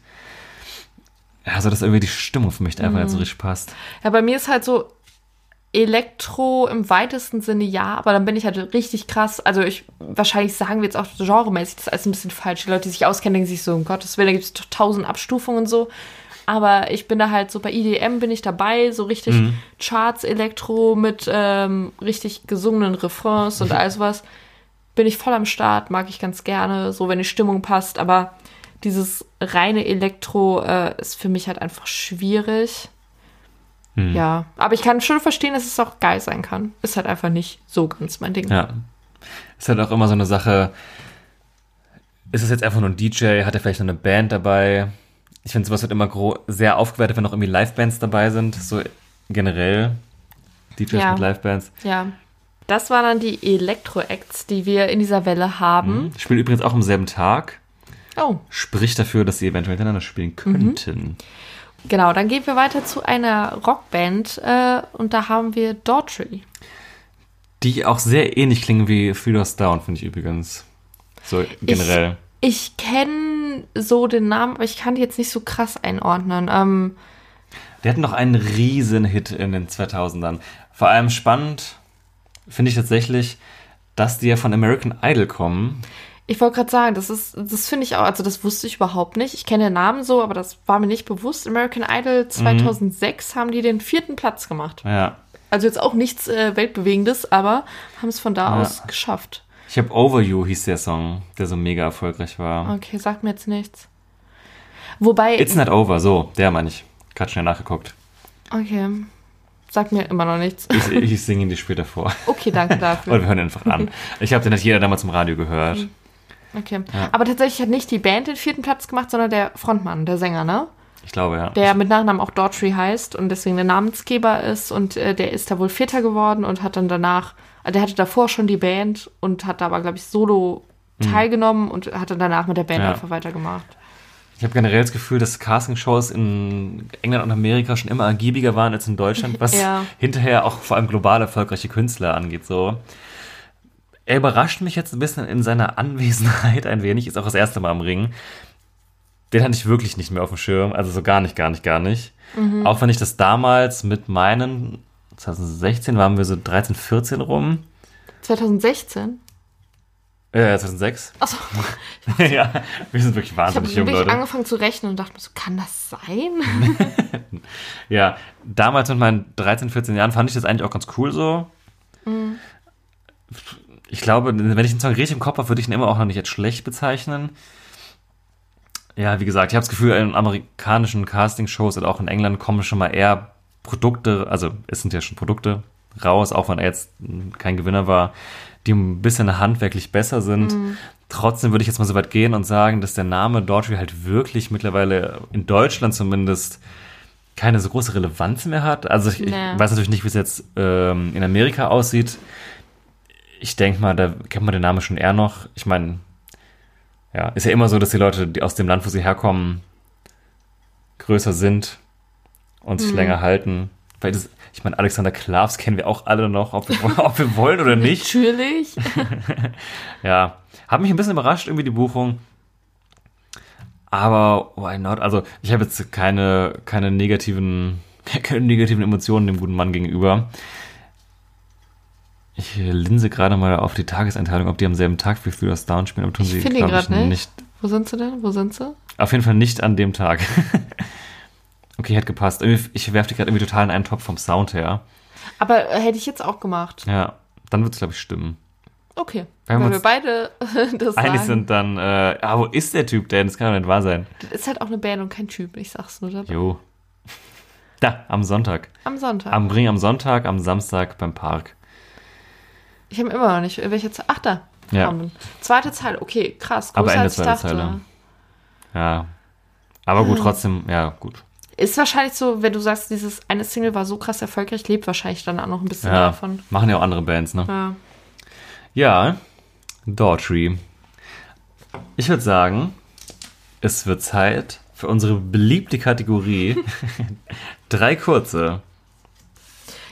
Also dass irgendwie die Stimmung für mich einfach Mhm. nicht so richtig passt. Ja, bei mir ist halt so Elektro im weitesten Sinne ja, aber dann bin ich halt richtig krass. Also ich, wahrscheinlich sagen wir jetzt auch genremäßig, das ist alles ein bisschen falsch. Die Leute, die sich auskennen, denken sich so, um Gottes Willen, da gibt es tausend Abstufungen und so. Aber ich bin da halt so bei IDM bin ich dabei, so richtig Charts, Elektro mit ähm, richtig gesungenen Refrains und alles was. Bin ich voll am Start, mag ich ganz gerne, so wenn die Stimmung passt. Aber dieses reine Elektro äh, ist für mich halt einfach schwierig. Ja, aber ich kann schon verstehen, dass es auch geil sein kann. Ist halt einfach nicht so ganz mein Ding. Ja. Ist halt auch immer so eine Sache. Ist es jetzt einfach nur ein DJ? Hat er vielleicht noch eine Band dabei? Ich finde, sowas wird immer sehr aufgewertet, wenn auch irgendwie Livebands dabei sind. So generell. DJs Ja. mit Livebands. Ja. Das waren dann die Elektro-Acts, die wir in dieser Welle haben. Spielen übrigens auch am selben Tag. Oh, Spricht dafür, dass sie eventuell miteinander spielen könnten. Genau. Dann gehen wir weiter zu einer Rockband äh, und da haben wir Daughtry. Die auch sehr ähnlich klingen wie Three Down, finde ich übrigens. So generell. Ich kenne so den Namen, aber ich kann die jetzt nicht so krass einordnen. Ähm, Die hatten noch einen riesen Hit in den 2000ern. Vor allem spannend finde ich tatsächlich, dass die ja von American Idol kommen. Ich wollte gerade sagen, das ist, das finde ich auch, also das wusste ich überhaupt nicht. Ich kenne den Namen so, aber das war mir nicht bewusst. American Idol 2006 haben die den vierten Platz gemacht. Ja. Also jetzt auch nichts äh, Weltbewegendes, aber haben es von da Ja. aus geschafft. Ich habe Over You hieß der Song, der so mega erfolgreich war. Okay, sagt mir jetzt nichts. Wobei, It's Not Over, so, der meine ich. Gerade schnell nachgeguckt. okay, sagt mir immer noch nichts. Ich, ich singe ihn dir später vor. Okay, danke Und dafür. wir hören ihn einfach an. Ich habe den hat jeder damals im Radio gehört. Okay, aber tatsächlich hat nicht die Band den vierten Platz gemacht, sondern der Frontmann, der Sänger, ne? Ich glaube, ja. Der mit Nachnamen auch Daughtry heißt und deswegen der Namensgeber ist und äh, der ist da wohl Vierter geworden und hat dann danach, also der hatte davor schon die Band und hat da aber, glaube ich, solo teilgenommen und hat dann danach mit der Band Ja. einfach weitergemacht. Ich habe generell das Gefühl, dass Castingshows in England und Amerika schon immer ergiebiger waren als in Deutschland, was Ja. hinterher auch vor allem global erfolgreiche Künstler angeht. So. Er überrascht mich jetzt ein bisschen in seiner Anwesenheit ein wenig, ist auch das erste Mal am Ring. Den hatte ich wirklich nicht mehr auf dem Schirm, also so gar nicht, gar nicht, gar nicht. Auch wenn ich das damals mit meinen, 2016 waren wir so 13, 14 rum, 2016? äh, 2006. Achso, ja, wir sind wirklich ich habe wahnsinnig jung, wirklich Leute. angefangen zu rechnen und dachte mir so, kann das sein? Ja, damals mit meinen 13, 14 Jahren fand ich das eigentlich auch ganz cool so. Ich glaube, wenn ich den Song richtig im Kopf habe, würde ich ihn immer auch noch nicht als schlecht bezeichnen. Ja, wie gesagt, ich habe das Gefühl, in amerikanischen Casting-Shows und auch in England kommen schon mal eher Produkte, also es sind ja schon Produkte raus, auch wenn er jetzt kein Gewinner war, die ein bisschen handwerklich besser sind. Trotzdem würde ich jetzt mal so weit gehen und sagen, dass der Name Daughtry halt wirklich mittlerweile in Deutschland zumindest keine so große Relevanz mehr hat. Also ich, ich Nee. weiß natürlich nicht, wie es jetzt ähm, in Amerika aussieht. Ich denke mal, da kennt man den Namen schon eher noch. Ich meine, ja, ist ja immer so, dass die Leute, die aus dem Land, wo sie herkommen, größer sind und sich länger halten. Weil das, ich meine, Alexander Klavs kennen wir auch alle noch, ob wir, ob wir wollen oder nicht. Natürlich. Ja, hat mich ein bisschen überrascht, irgendwie die Buchung. Aber why not? Also, ich habe jetzt keine, keine negativen, keine negativen Emotionen dem guten Mann gegenüber. Ich linse gerade mal auf die Tageseinteilung, ob die am selben Tag wie für das Down spielen, aber tun Ich sie, finde ihn glaub gerade nicht. Wo sind sie denn? Wo sind sie? Auf jeden Fall nicht an dem Tag. okay, hätte gepasst. Ich werfe die gerade irgendwie total in einen Topf vom Sound her. Aber äh, hätte ich jetzt auch gemacht. Ja, dann wird es, glaube ich, stimmen. Okay. Haben Weil wir beide das Einig sagen. sind dann, äh, ah, wo ist der Typ denn? Das kann doch nicht wahr sein. Das ist halt auch eine Band und kein Typ. Ich sag's nur dabei. Jo. Da, am Sonntag. Am Sonntag. Am Ring am Sonntag, am Samstag beim Park. Ich habe immer noch nicht. Welche Zeile? Ach, da. Ja. Haben. Zweite Zeile. Okay, krass. Aber Ende als ich zweite dachte. Zeile. Ja. Aber gut, trotzdem, ja, gut. Ist wahrscheinlich so, wenn du sagst, dieses eine Single war so krass erfolgreich, lebt wahrscheinlich dann auch noch ein bisschen Ja, davon. machen ja auch andere Bands, ne? Ja. Ja, Daughtry. Ich würde sagen, es wird Zeit für unsere beliebte Kategorie. Drei kurze.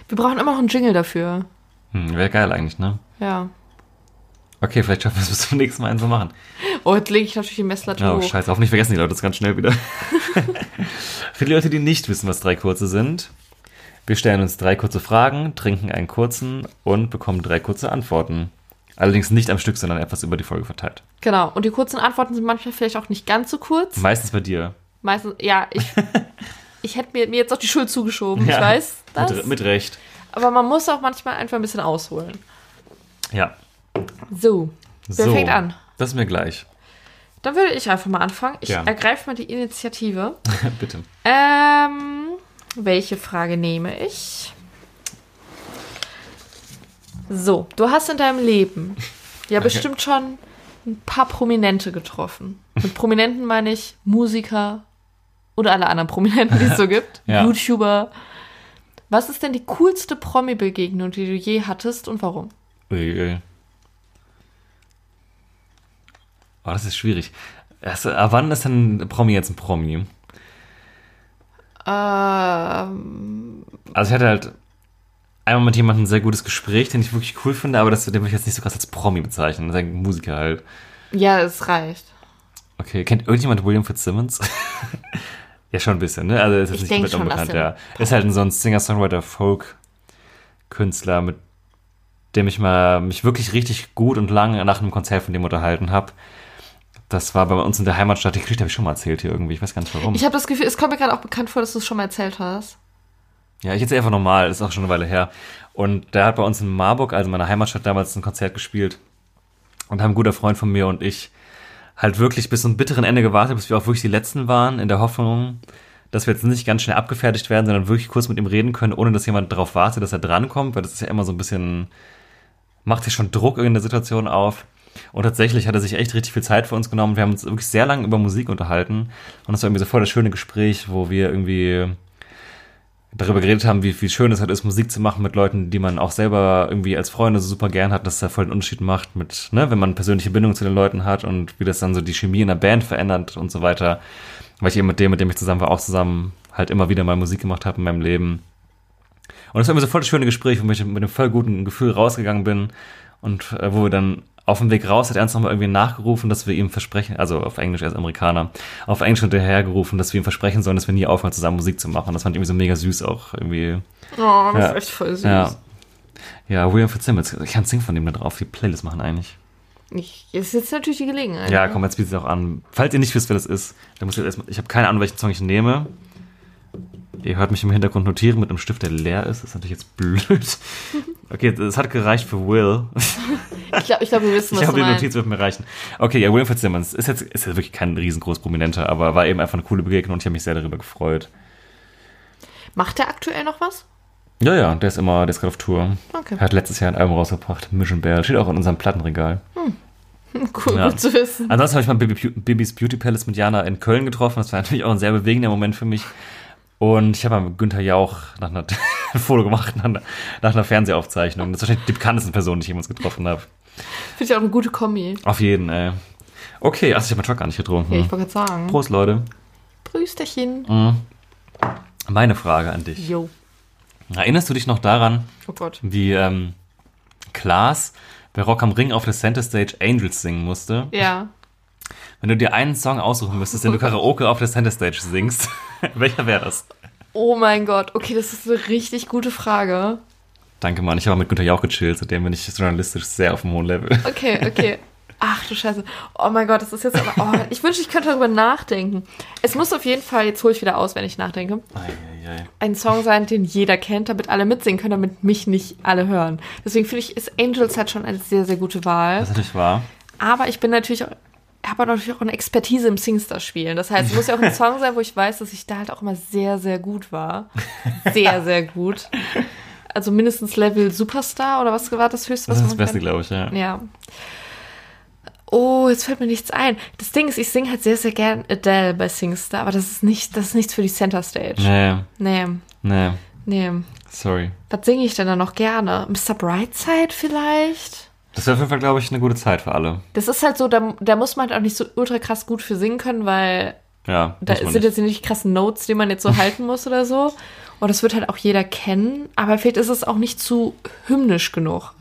Wir brauchen immer noch einen Jingle dafür. Hm, Wäre geil eigentlich, ne? Ja. Okay, vielleicht schaffen wir es bis zum nächsten Mal einen so machen. Oh, jetzt lege ich natürlich die Messlatte Oh, hoch. scheiße, hoffentlich vergessen die Leute das ganz schnell wieder. Für die Leute, die nicht wissen, was drei kurze sind, wir stellen uns drei kurze Fragen, trinken einen kurzen und bekommen drei kurze Antworten. Allerdings nicht am Stück, sondern etwas über die Folge verteilt. Genau. Und die kurzen Antworten sind manchmal vielleicht auch nicht ganz so kurz. Meistens bei dir. Meistens, ja, ich, ich hätte mir, mir jetzt auch die Schuld zugeschoben. Ich Ja, weiß das. Mit, mit Recht. Aber man muss auch manchmal einfach ein bisschen ausholen. Ja. So. Wer so, fängt an? Das ist mir gleich. Dann würde ich einfach mal anfangen. Ich Ja. ergreife mal die Initiative. Bitte. Ähm, welche Frage nehme ich? So, du hast in deinem Leben ja bestimmt schon ein paar Prominente getroffen. Mit Prominenten meine ich Musiker oder alle anderen Prominenten, die es so gibt. Ja. YouTuber. Was ist denn die coolste Promi-Begegnung, die du je hattest und warum? Uiui. Oh, das ist schwierig. Also, ab wann ist denn ein Promi jetzt ein Promi? Ähm, Also ich hatte halt einmal mit jemandem ein sehr gutes Gespräch, den ich wirklich cool finde, aber das den würde ich jetzt nicht so krass als Promi bezeichnen. Das ist ein Musiker halt. ja, es reicht. Okay, kennt irgendjemand William Fitzsimmons? ja, schon ein bisschen, ne? Also ist jetzt Ich nicht komplett unbekannt, ja. Ist halt so ein Singer-Songwriter, Folk-Künstler, mit dem ich mal mich wirklich richtig gut und lange nach einem Konzert von dem unterhalten habe. Das war bei uns in der Heimatstadt. Die Geschichte habe ich schon mal erzählt hier irgendwie. Ich weiß gar nicht warum. Ich habe das Gefühl, es kommt mir gerade auch bekannt vor, dass du es schon mal erzählt hast. Ja, ich erzähle einfach normal, ist auch schon eine Weile her. Und der hat bei uns in Marburg, also meiner Heimatstadt, damals ein Konzert gespielt. Und haben ein guter Freund von mir und ich halt wirklich bis zum bitteren Ende gewartet, bis wir auch wirklich die Letzten waren, in der Hoffnung, dass wir jetzt nicht ganz schnell abgefertigt werden, sondern wirklich kurz mit ihm reden können, ohne dass jemand darauf wartet, dass er drankommt, weil das ist ja immer so ein bisschen, macht sich schon Druck in der Situation auf. Und tatsächlich hat er sich echt richtig viel Zeit für uns genommen. Wir haben uns wirklich sehr lange über Musik unterhalten. Und das war irgendwie so voll das schöne Gespräch, wo wir irgendwie darüber geredet haben, wie, wie schön es halt ist, Musik zu machen mit Leuten, die man auch selber irgendwie als Freunde so super gern hat, dass es da voll den Unterschied macht mit, ne, wenn man persönliche Bindung zu den Leuten hat und wie das dann so die Chemie in der Band verändert und so weiter. Weil ich eben mit dem, mit dem ich zusammen war, auch zusammen halt immer wieder mal Musik gemacht habe in meinem Leben. Und es war immer so voll das schöne Gespräch, wo ich mit einem voll guten Gefühl rausgegangen bin und äh, wo wir dann auf dem Weg raus hat er uns nochmal irgendwie nachgerufen, dass wir ihm versprechen, also auf Englisch, er ist Amerikaner, auf Englisch hinterhergerufen, dass wir ihm versprechen sollen, dass wir nie aufhören, zusammen Musik zu machen. Das fand ich irgendwie so mega süß auch irgendwie. Oh, das Ja. ist echt voll süß. Ja. Ja, William Fitzsimmons. Ich kann Sing von dem da drauf, die Playlist machen eigentlich. Ich, ist jetzt natürlich die Gelegenheit. Ja, ne? komm, jetzt bietet es auch an. Falls ihr nicht wisst, wer das ist, dann müsst ihr erstmal, ich habe keine Ahnung, welchen Song ich nehme. Ihr hört mich im Hintergrund notieren mit einem Stift, der leer ist. Das ist natürlich jetzt blöd. Okay, das hat gereicht für Will. Ich glaube, ich glaub, wir wissen, Ich was glaube, du die meinst. Notiz wird mir reichen. Okay, ja, William Fitzsimmons ist jetzt, ist jetzt wirklich kein riesengroß Prominenter, aber war eben einfach eine coole Begegnung und ich habe mich sehr darüber gefreut. Macht der aktuell noch was? Ja, ja, der ist immer, der ist gerade auf Tour. Okay. Er hat letztes Jahr ein Album rausgebracht, Mission Bear. Steht auch in unserem Plattenregal. Cool, Ja. gut zu wissen. Ansonsten habe ich mal Bibis Beauty Palace mit Jana in Köln getroffen. Das war natürlich auch ein sehr bewegender Moment für mich. Und ich habe mal mit Günther Jauch nach einer, ein Foto gemacht nach einer, nach einer Fernsehaufzeichnung. Das ist wahrscheinlich die bekannteste Person, die ich jemals getroffen habe. Finde ich auch eine gute Kombi. Auf jeden, ey. Okay, also ich habe meinen Truck gar nicht getrunken. Ja, ich wollte gerade sagen. Prost, Leute. Prüsterchen. Meine Frage an dich. Jo. Erinnerst du dich noch daran, Oh Gott. wie ähm, Klaas bei Rock am Ring auf der Center Stage Angels singen musste? Ja. Wenn du dir einen Song aussuchen müsstest, den du Karaoke auf der Center Stage singst, welcher wäre das? Oh mein Gott. Okay, das ist eine richtig gute Frage. Danke, Mann. Ich habe mit Günther Jauch gechillt, seitdem bin ich journalistisch sehr auf einem hohen Level. Okay, okay. Ach du Scheiße. Oh mein Gott, das ist jetzt aber. Oh, ich wünschte, ich könnte darüber nachdenken. Es muss auf jeden Fall, jetzt hole ich wieder aus, wenn ich nachdenke, ein Song sein, den jeder kennt, damit alle mitsingen können, damit mich nicht alle hören. Deswegen finde ich, ist Angels halt schon eine sehr, sehr gute Wahl. Das ist natürlich wahr. Aber ich bin natürlich habe natürlich auch eine Expertise im Singstar-Spielen. Das heißt, es muss ja auch ein Song sein, wo ich weiß, dass ich da halt auch immer sehr, sehr gut war. Sehr, sehr gut. Also mindestens Level Superstar oder was war das höchste, was Das ist das Beste, glaube ich, ja. Ja. Oh, jetzt fällt mir nichts ein. Das Ding ist, ich singe halt sehr, sehr gern Adele bei Singstar, aber das ist nicht, das ist nichts für die Center Stage. Nee, Nee, nee, nee. sorry. Was singe ich denn da noch gerne? Mr. Brightside vielleicht? Das wäre auf jeden Fall, glaube ich, eine gute Zeit für alle. Das ist halt so, da, da muss man halt auch nicht so ultra krass gut für singen können, weil Ja, da sind nicht. jetzt nicht krassen Notes, die man jetzt so halten muss oder so. Und das wird halt auch jeder kennen, aber vielleicht ist es auch nicht zu hymnisch genug.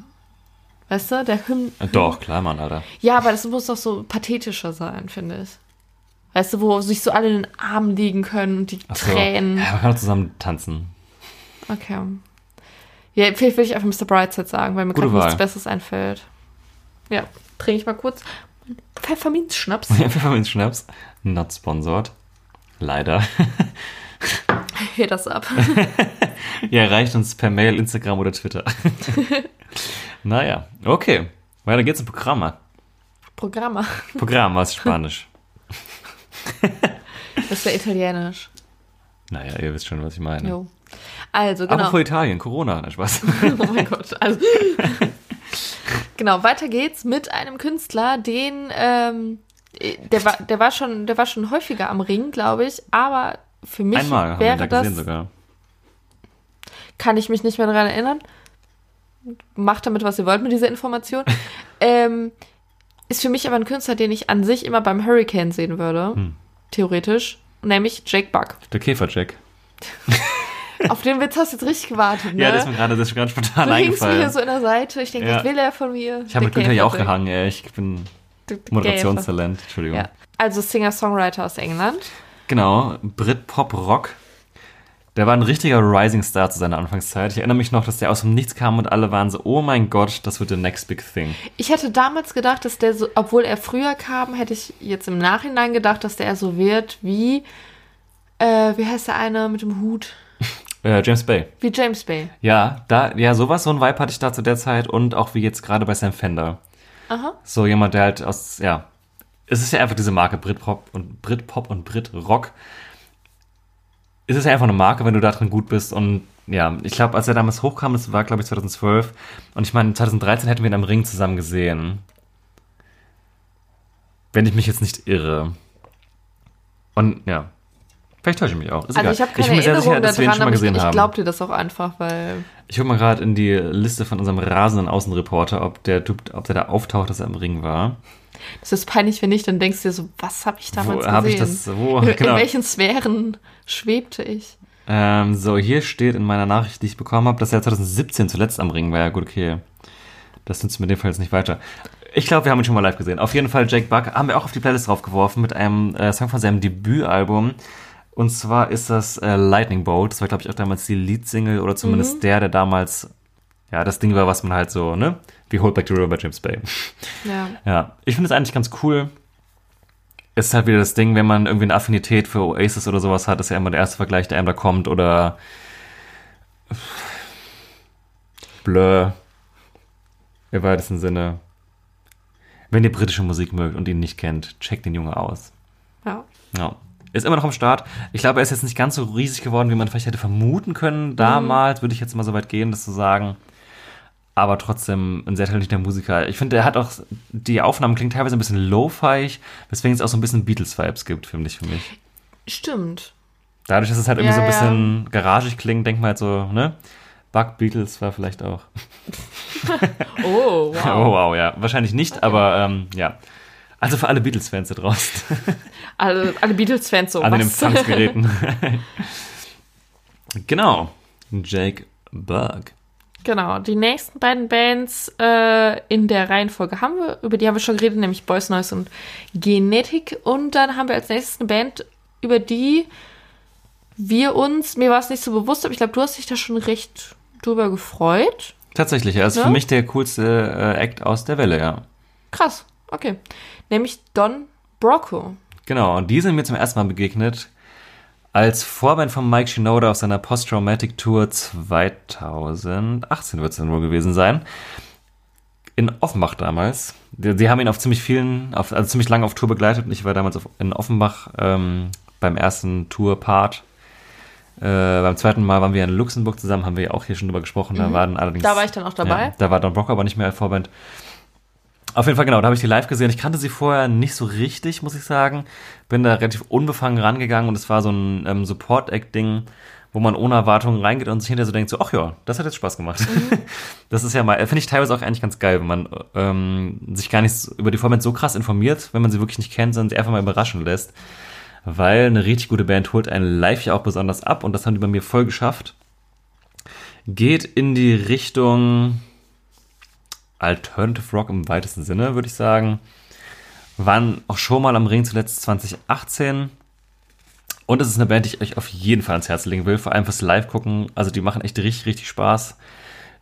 Weißt du, der Hymn. Doch, klar, Mann, Alter. Ja, aber das muss doch so pathetischer sein, finde ich. Weißt du, wo sich so alle in den Armen liegen können und die so. Tränen. Ja, man kann auch zusammen tanzen. Okay. Ja, vielleicht will ich einfach Mr. Brightside sagen, weil mir gerade nichts. Besseres einfällt. Ja, trinke ich mal kurz. Pfefferminzschnaps. Pfefferminzschnaps. Not sponsored. Leider. Hit das ab. Ihr erreicht uns per Mail, Instagram oder Twitter. naja, okay. Weiter geht's im Programm. Programme. Programm, was Spanisch. Das ist ja italienisch. Naja, ihr wisst schon, was ich meine. Jo. Also, genau. Aber vor Italien, Corona, nein, Spaß. Oh mein Gott. Also, genau, weiter geht's mit einem Künstler, den, ähm, der war, der war schon, der war schon häufiger am Ring, glaube ich, aber für mich Einmal haben wir ihn da wäre das, gesehen sogar. kann ich mich nicht mehr daran erinnern. Macht damit, was ihr wollt mit dieser Information. ähm, ist für mich aber ein Künstler, den ich an sich immer beim Hurricane sehen würde. Hm. Theoretisch. Nämlich Jake Buck. Der Käferjack. Auf den Witz hast du jetzt richtig gewartet, ne? Ja, das ist mir gerade das ist mir spontan du mir eingefallen. hier so in der Seite. Ich denke, Ja. was will er von mir? ich habe mit Günther ja auch gehangen, ey. Ich bin der Moderationstalent. Entschuldigung. Ja. Also Singer-Songwriter aus England. Genau, Brit-Pop-Rock. Der war ein richtiger Rising Star zu seiner Anfangszeit. Ich erinnere mich noch, dass der aus dem Nichts kam und alle waren so, oh mein Gott, das wird der next big thing. Ich hätte damals gedacht, dass der so, obwohl er früher kam, hätte ich jetzt im Nachhinein gedacht, dass der so wird wie, äh, wie heißt der eine mit dem Hut? Äh, James Bay. Wie James Bay. Ja, da, ja, sowas, so ein Vibe hatte ich da zu der Zeit und auch wie jetzt gerade bei Sam Fender. Aha. So jemand, der halt aus, ja, es ist ja einfach diese Marke Britpop und Britpop und Britrock. Es ist ja einfach eine Marke, wenn du da drin gut bist und ja, ich glaube, als er damals hochkam, das war glaube ich 2012 und ich meine, 2013 hätten wir ihn am Ring zusammen gesehen. Wenn ich mich jetzt nicht irre. Und ja, Vielleicht täusche ich mich auch. Ist Also egal. ich habe keine bin mir sehr Erinnerung sicher, dass wir ihn daran, schon mal ich, gesehen ich haben. glaub dir das auch einfach, weil Ich guck mal gerade in die Liste von unserem rasenden Außenreporter, ob der Typ, ob der da auftaucht, dass er im Ring war. das ist peinlich, wenn nicht, dann denkst du dir so, was habe ich damals Wo habe ich gesehen? das? Wo? in, Genau. in welchen Sphären schwebte ich? Ähm, so, hier steht in meiner Nachricht, die ich bekommen habe, dass er 2017 zuletzt am Ring war. Ja, gut, okay. Das nützt mir in dem Fall jetzt nicht weiter. Ich glaube, wir haben ihn schon mal live gesehen. Auf jeden Fall Jake Buck haben wir auch auf die Playlist draufgeworfen mit einem äh, Song von seinem Debütalbum. Und zwar ist das äh, Lightning Bolt. Das war, glaube ich, auch damals die Leadsingle oder zumindest Mhm. der, der damals, ja, das Ding war, was man halt so, ne? Wie Hold Back the River bei James Bay. Ja. Ja, ich finde es eigentlich ganz cool. Ist halt wieder das Ding, wenn man irgendwie eine Affinität für Oasis oder sowas hat, ist ja immer der erste Vergleich, der einem da kommt. Oder Blur. Im weitesten Sinne. Wenn ihr britische Musik mögt und ihn nicht kennt, checkt den Junge aus. ja. Ja. Ist immer noch am Start. Ich glaube, er ist jetzt nicht ganz so riesig geworden, wie man vielleicht hätte vermuten können. Damals würde ich jetzt mal so weit gehen, das zu sagen. Aber trotzdem ein sehr talentierter Musiker. Ich finde, er hat auch, die Aufnahmen klingen teilweise ein bisschen lo-fi, weswegen es auch so ein bisschen Beatles-Vibes gibt, finde ich, für mich. Stimmt. Dadurch, dass es halt irgendwie Ja, so ein ja. bisschen garagig klingt, denkt man halt so, ne? Bug Beatles war vielleicht auch. Oh, wow. Oh, wow, ja. Wahrscheinlich nicht, aber ähm, ja. Also für alle Beatles-Fans da draußen. Alle, alle Beatles-Fans so. an den? Empfangsgeräten. genau. Jake Bug. Genau, die nächsten beiden Bands äh, in der Reihenfolge haben wir, über die haben wir schon geredet, nämlich Boys Noise und Genetik. Und dann haben wir als nächstes eine Band, über die wir uns, mir war es nicht so bewusst, aber ich glaube, du hast dich da schon recht drüber gefreut. Tatsächlich, er ist Ja? für mich der coolste äh, Act aus der Welle, ja. Krass, okay. Nämlich Don Brocco. Genau, und die sind mir zum ersten Mal begegnet als Vorband von Mike Shinoda auf seiner Post-Traumatic Tour 2018 wird es dann wohl gewesen sein. In Offenbach damals. Die haben ihn auf ziemlich vielen, auf, also ziemlich lange auf Tour begleitet und ich war damals auf, in Offenbach ähm, beim ersten Tour-Part. Äh, beim zweiten Mal waren wir in Luxemburg zusammen, haben wir ja auch hier schon drüber gesprochen. Da waren allerdings. Da war ich dann auch dabei. Ja, da war Don Brock aber nicht mehr als Vorband. Auf jeden Fall, genau, da habe ich die live gesehen. Ich kannte sie vorher nicht so richtig, muss ich sagen. Bin da relativ unbefangen rangegangen und es war so ein ähm, Support-Act-Ding, wo man ohne Erwartungen reingeht und sich hinterher so denkt, so, ach ja, das hat jetzt Spaß gemacht. Das ist ja mal, finde ich teilweise auch eigentlich ganz geil, wenn man ähm, sich gar nicht über die Vorband so krass informiert, wenn man sie wirklich nicht kennt, sondern sie einfach mal überraschen lässt. Weil eine richtig gute Band holt einen live ja auch besonders ab und das haben die bei mir voll geschafft. Geht in die Richtung Alternative Rock im weitesten Sinne, würde ich sagen. Waren auch schon mal am Ring zuletzt 2018. Und es ist eine Band, die ich euch auf jeden Fall ans Herz legen will, vor allem fürs Live gucken. Also die machen echt richtig, richtig Spaß.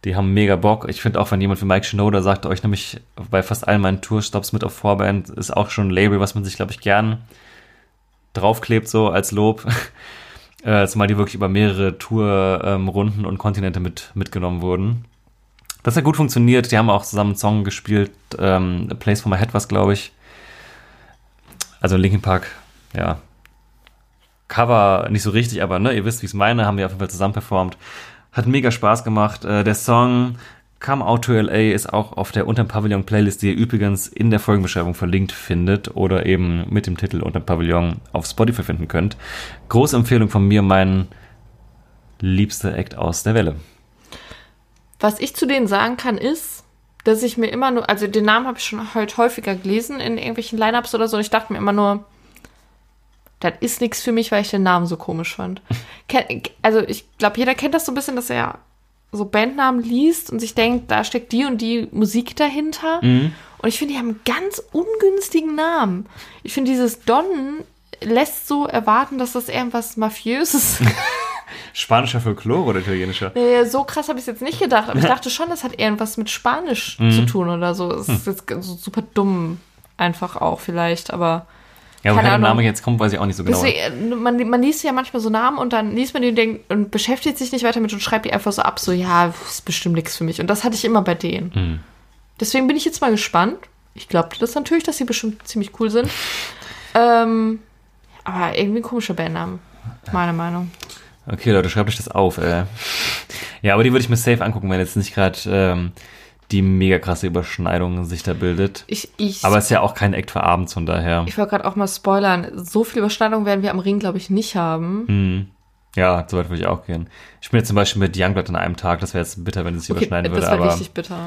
Die haben mega Bock. Ich finde auch, wenn jemand wie Mike Shinoda sagt, euch nämlich bei fast allen meinen Tourstops mit auf Vorband, ist auch schon ein Label, was man sich, glaube ich, gern draufklebt, so als Lob. äh, zumal die wirklich über mehrere Tourrunden und Kontinente mit, mitgenommen wurden. Das hat gut funktioniert. Die haben auch zusammen einen Song gespielt. Ähm, A Place for My Head was, glaube ich. Also Linkin Park, ja. Cover nicht so richtig, aber ne, ihr wisst, wie ich es meine, haben wir auf jeden Fall zusammen performt. Hat mega Spaß gemacht. Äh, der Song Come Out to LA ist auch auf der Unterm Pavillon Playlist, die ihr übrigens in der Folgenbeschreibung verlinkt findet oder eben mit dem Titel Unterm Pavillon auf Spotify finden könnt. Große Empfehlung von mir, mein liebster Act aus der Welle. Was ich zu denen sagen kann, ist, dass ich mir immer nur, also den Namen habe ich schon heute häufiger gelesen in irgendwelchen Lineups oder so, und ich dachte mir immer nur, das ist nichts für mich, weil ich den Namen so komisch fand. Also ich glaube, jeder kennt das so ein bisschen, dass er so Bandnamen liest und sich denkt, da steckt die und die Musik dahinter. Und ich finde, die haben einen ganz ungünstigen Namen. Ich finde, dieses Don lässt so erwarten, dass das irgendwas Mafiöses Spanischer Folklore oder italienischer? Nee, so krass habe ich es jetzt nicht gedacht, aber ich dachte schon, das hat irgendwas mit Spanisch Mhm. zu tun oder so. Es Hm. ist jetzt so super dumm einfach auch vielleicht, aber Ja, woher der. Name jetzt kommt, weiß ich auch nicht so genau. deswegen, äh, man, man liest ja manchmal so Namen und dann liest man die und, denkt, und beschäftigt sich nicht weiter mit und schreibt die einfach so ab, so ja, ist bestimmt nichts für mich. Und das hatte ich immer bei denen. Hm. Deswegen bin ich jetzt mal gespannt. Ich glaube das natürlich, dass sie bestimmt ziemlich cool sind. ähm, aber irgendwie ein komischer Bandname, meiner Meinung. Okay, Leute, schreibt euch das auf. Äh. Ja, aber die würde ich mir safe angucken, wenn jetzt nicht gerade ähm, die mega krasse Überschneidung sich da bildet. Ich, ich, Aber es ist ja auch kein Act für abends, von daher. ich wollte gerade auch mal spoilern. So viel Überschneidung werden wir am Ring, glaube ich, nicht haben. Hm. Ja, so weit würde ich auch gehen. Ich bin jetzt zum Beispiel mit Youngblood an einem Tag, das wäre jetzt bitter, wenn es sich überschneiden das würde. wäre Aber, richtig bitter.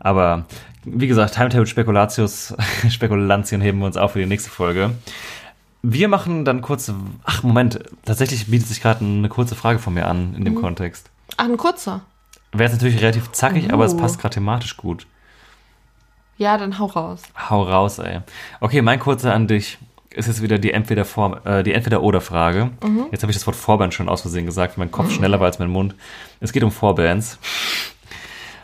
aber wie gesagt, Timetable Spekulatius, Spekulantien heben wir uns auf für die nächste Folge. Wir machen dann kurz. Ach, Moment, tatsächlich bietet sich gerade eine kurze Frage von mir an in dem Mhm. Kontext. Ach, ein kurzer. Wäre jetzt natürlich relativ zackig, Oh. aber es passt gerade thematisch gut. Ja, dann hau raus. Hau raus, ey. Okay, mein kurzer an dich ist jetzt wieder die entweder vor, äh, die entweder oder Frage. Mhm. Jetzt habe ich das Wort Vorband schon aus Versehen gesagt, mein Kopf schneller war als mein Mund. Es geht um Vorbands.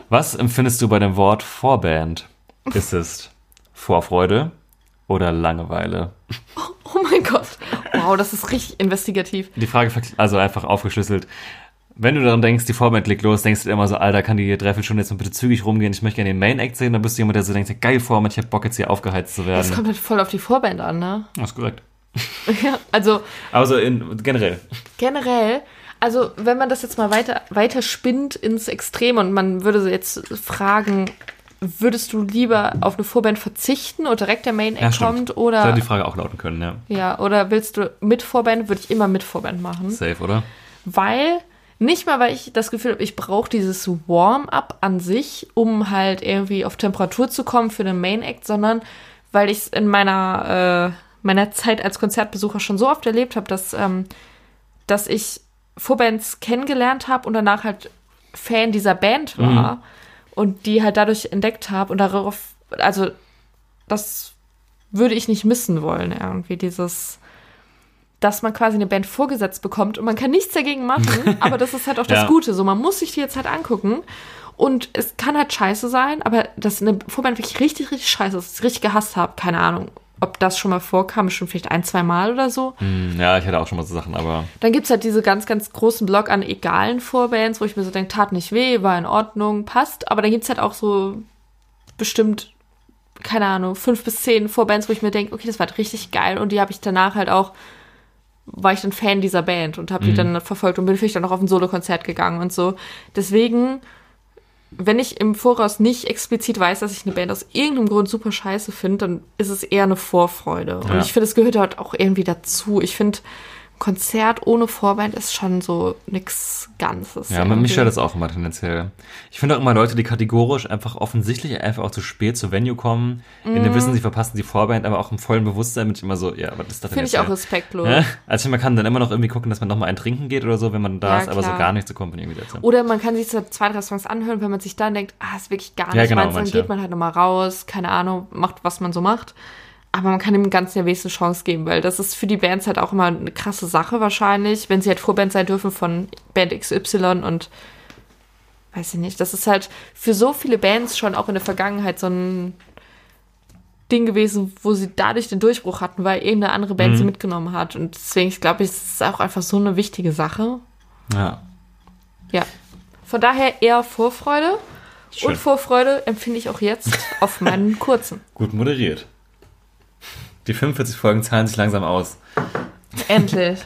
Was empfindest du bei dem Wort Vorband? Ist es Vorfreude oder Langeweile? Oh mein Gott. Wow, das ist richtig investigativ. Die Frage also einfach aufgeschlüsselt. Wenn du daran denkst, die Vorband legt los, denkst du immer so, Alter, kann die Dreiviertelstunde jetzt mal bitte zügig rumgehen, ich möchte gerne den Main Act sehen, dann bist du jemand, der so denkt, geil Vorband, ich hab Bock jetzt hier aufgeheizt zu Das werden. kommt halt voll auf die Vorband an, ne? Das ist korrekt. Ja, also Also in, generell. generell, also wenn man das jetzt mal weiter, weiter spinnt ins Extrem und man würde jetzt fragen, würdest du lieber auf eine Vorband verzichten und direkt der Main Act kommt Da oder hätte die Frage auch lauten können, ja. ja, oder willst du mit Vorband, würde ich immer mit Vorband machen. Safe, oder? Weil, nicht mal, weil ich das Gefühl habe, ich brauche dieses Warm-up an sich, um halt irgendwie auf Temperatur zu kommen für den Main Act, sondern weil ich es in meiner, äh, meiner Zeit als Konzertbesucher schon so oft erlebt habe, dass, ähm, dass ich Vorbands kennengelernt habe und danach halt Fan dieser Band war und die halt dadurch entdeckt habe und darauf, also das würde ich nicht missen wollen, irgendwie dieses dass man quasi eine Band vorgesetzt bekommt und man kann nichts dagegen machen, aber das ist halt auch das Ja. Gute. So, man muss sich die jetzt halt angucken und es kann halt scheiße sein, aber dass eine Vorband wirklich richtig, richtig scheiße ist, richtig gehasst habe, keine Ahnung, ob das schon mal vorkam, schon vielleicht ein, zwei Mal oder so. Hm, ja, ich hatte auch schon mal so Sachen, aber Dann gibt's halt diese ganz, ganz großen Block an egalen Vorbands, wo ich mir so denke, tat nicht weh, war in Ordnung, passt. Aber dann gibt's halt auch so bestimmt, keine Ahnung, fünf bis zehn Vorbands, wo ich mir denke, okay, das war halt richtig geil. Und die habe ich danach halt auch, war ich dann Fan dieser Band und habe die dann verfolgt und bin vielleicht dann auch auf ein Solokonzert gegangen und so. Deswegen, wenn ich im Voraus nicht explizit weiß, dass ich eine Band aus irgendeinem Grund super scheiße finde, dann ist es eher eine Vorfreude. Und Ja. ich finde, es gehört halt auch irgendwie dazu. Ich finde, Konzert ohne Vorband ist schon so nix Ganzes. ja, mich irgendwie. stört das auch immer tendenziell. Ich finde auch immer Leute, die kategorisch einfach offensichtlich einfach auch zu spät zur Venue kommen, in Mhm. dem Wissen, sie verpassen die Vorband, aber auch im vollen Bewusstsein mit immer so, ja, was ist das denn Finde ich auch respektlos. Ja? Also man kann dann immer noch irgendwie gucken, dass man noch mal ein Trinken geht oder so, wenn man da Ja, ist, aber so gar nicht zur Company irgendwie dazu. Oder man kann sich so zwei, drei Songs anhören, wenn man sich dann denkt, ah, ist wirklich gar nicht Ja, genau, meins, dann geht man halt nochmal raus, keine Ahnung, macht, was man so macht. Aber man kann dem Ganzen ja wenigstens eine Chance geben, weil das ist für die Bands halt auch immer eine krasse Sache wahrscheinlich, wenn sie halt Vorband sein dürfen von Band XY und weiß ich nicht, das ist halt für so viele Bands schon auch in der Vergangenheit so ein Ding gewesen, wo sie dadurch den Durchbruch hatten, weil irgendeine andere Band Mhm. sie mitgenommen hat. Und deswegen, ich glaube, es ist auch einfach so eine wichtige Sache. Ja, Ja. Von daher eher Vorfreude. Schön. Und Vorfreude empfinde ich auch jetzt auf meinen kurzen. gut moderiert. Die 45 Folgen zahlen sich langsam aus. Endlich.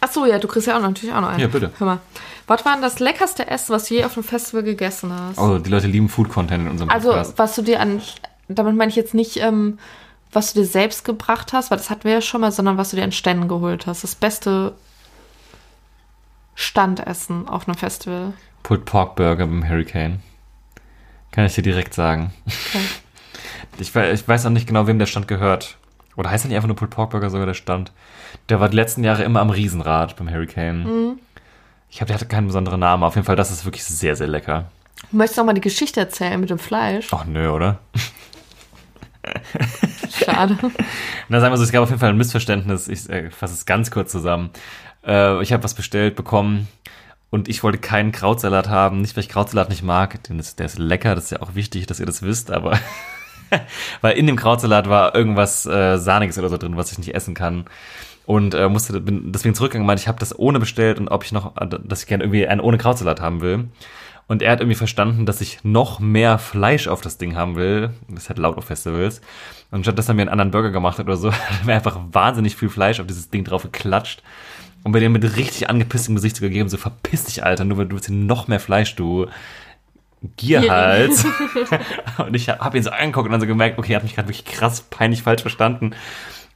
Ach so, ja, du kriegst ja auch noch, natürlich auch noch einen. Ja, bitte. Hör mal. Was war denn das leckerste Essen, was du je auf einem Festival gegessen hast? Oh, die Leute lieben Food-Content in unserem also, Podcast. was du dir an, damit meine ich jetzt nicht, ähm, was du dir selbst gebracht hast, weil das hatten wir ja schon mal, sondern was du dir an Ständen geholt hast. Das beste Standessen auf einem Festival. Pulled Pork Burger beim Hurricane. Kann ich dir direkt sagen. Ich, ich weiß auch nicht genau, wem der Stand gehört. Oder heißt er nicht einfach nur Pulled Pork Burger sogar der Stand? Der war die letzten Jahre immer am Riesenrad beim Hurricane. Mhm. Ich glaube, der hatte keinen besonderen Namen. Auf jeden Fall, das ist wirklich sehr, sehr lecker. Möchtest du auch mal die Geschichte erzählen mit dem Fleisch? Ach nö, oder? Schade. Na, sagen wir so, es gab auf jeden Fall ein Missverständnis. Ich äh, fasse es ganz kurz zusammen. Äh, ich habe was bestellt bekommen und ich wollte keinen Krautsalat haben. Nicht, weil ich Krautsalat nicht mag, denn das, der ist lecker, das ist ja auch wichtig, dass ihr das wisst, aber weil in dem Krautsalat war irgendwas äh, Sahniges oder so drin, was ich nicht essen kann. Und äh, musste bin deswegen zurückgegangen, meinte, ich habe das ohne bestellt und ob ich noch, äh, dass ich gerne irgendwie einen ohne Krautsalat haben will. Und er hat irgendwie verstanden, dass ich noch mehr Fleisch auf das Ding haben will. Das halt laut auf Festivals. Und statt dass er mir einen anderen Burger gemacht hat oder so, hat er mir einfach wahnsinnig viel Fleisch auf dieses Ding drauf geklatscht. Und bei dem mit richtig angepisstem Gesicht gegeben, so verpiss dich, Alter, nur weil du willst hier noch mehr Fleisch, du. Gierhals. und ich habe ihn so angeguckt und dann so gemerkt, okay, er hat mich gerade wirklich krass peinlich falsch verstanden.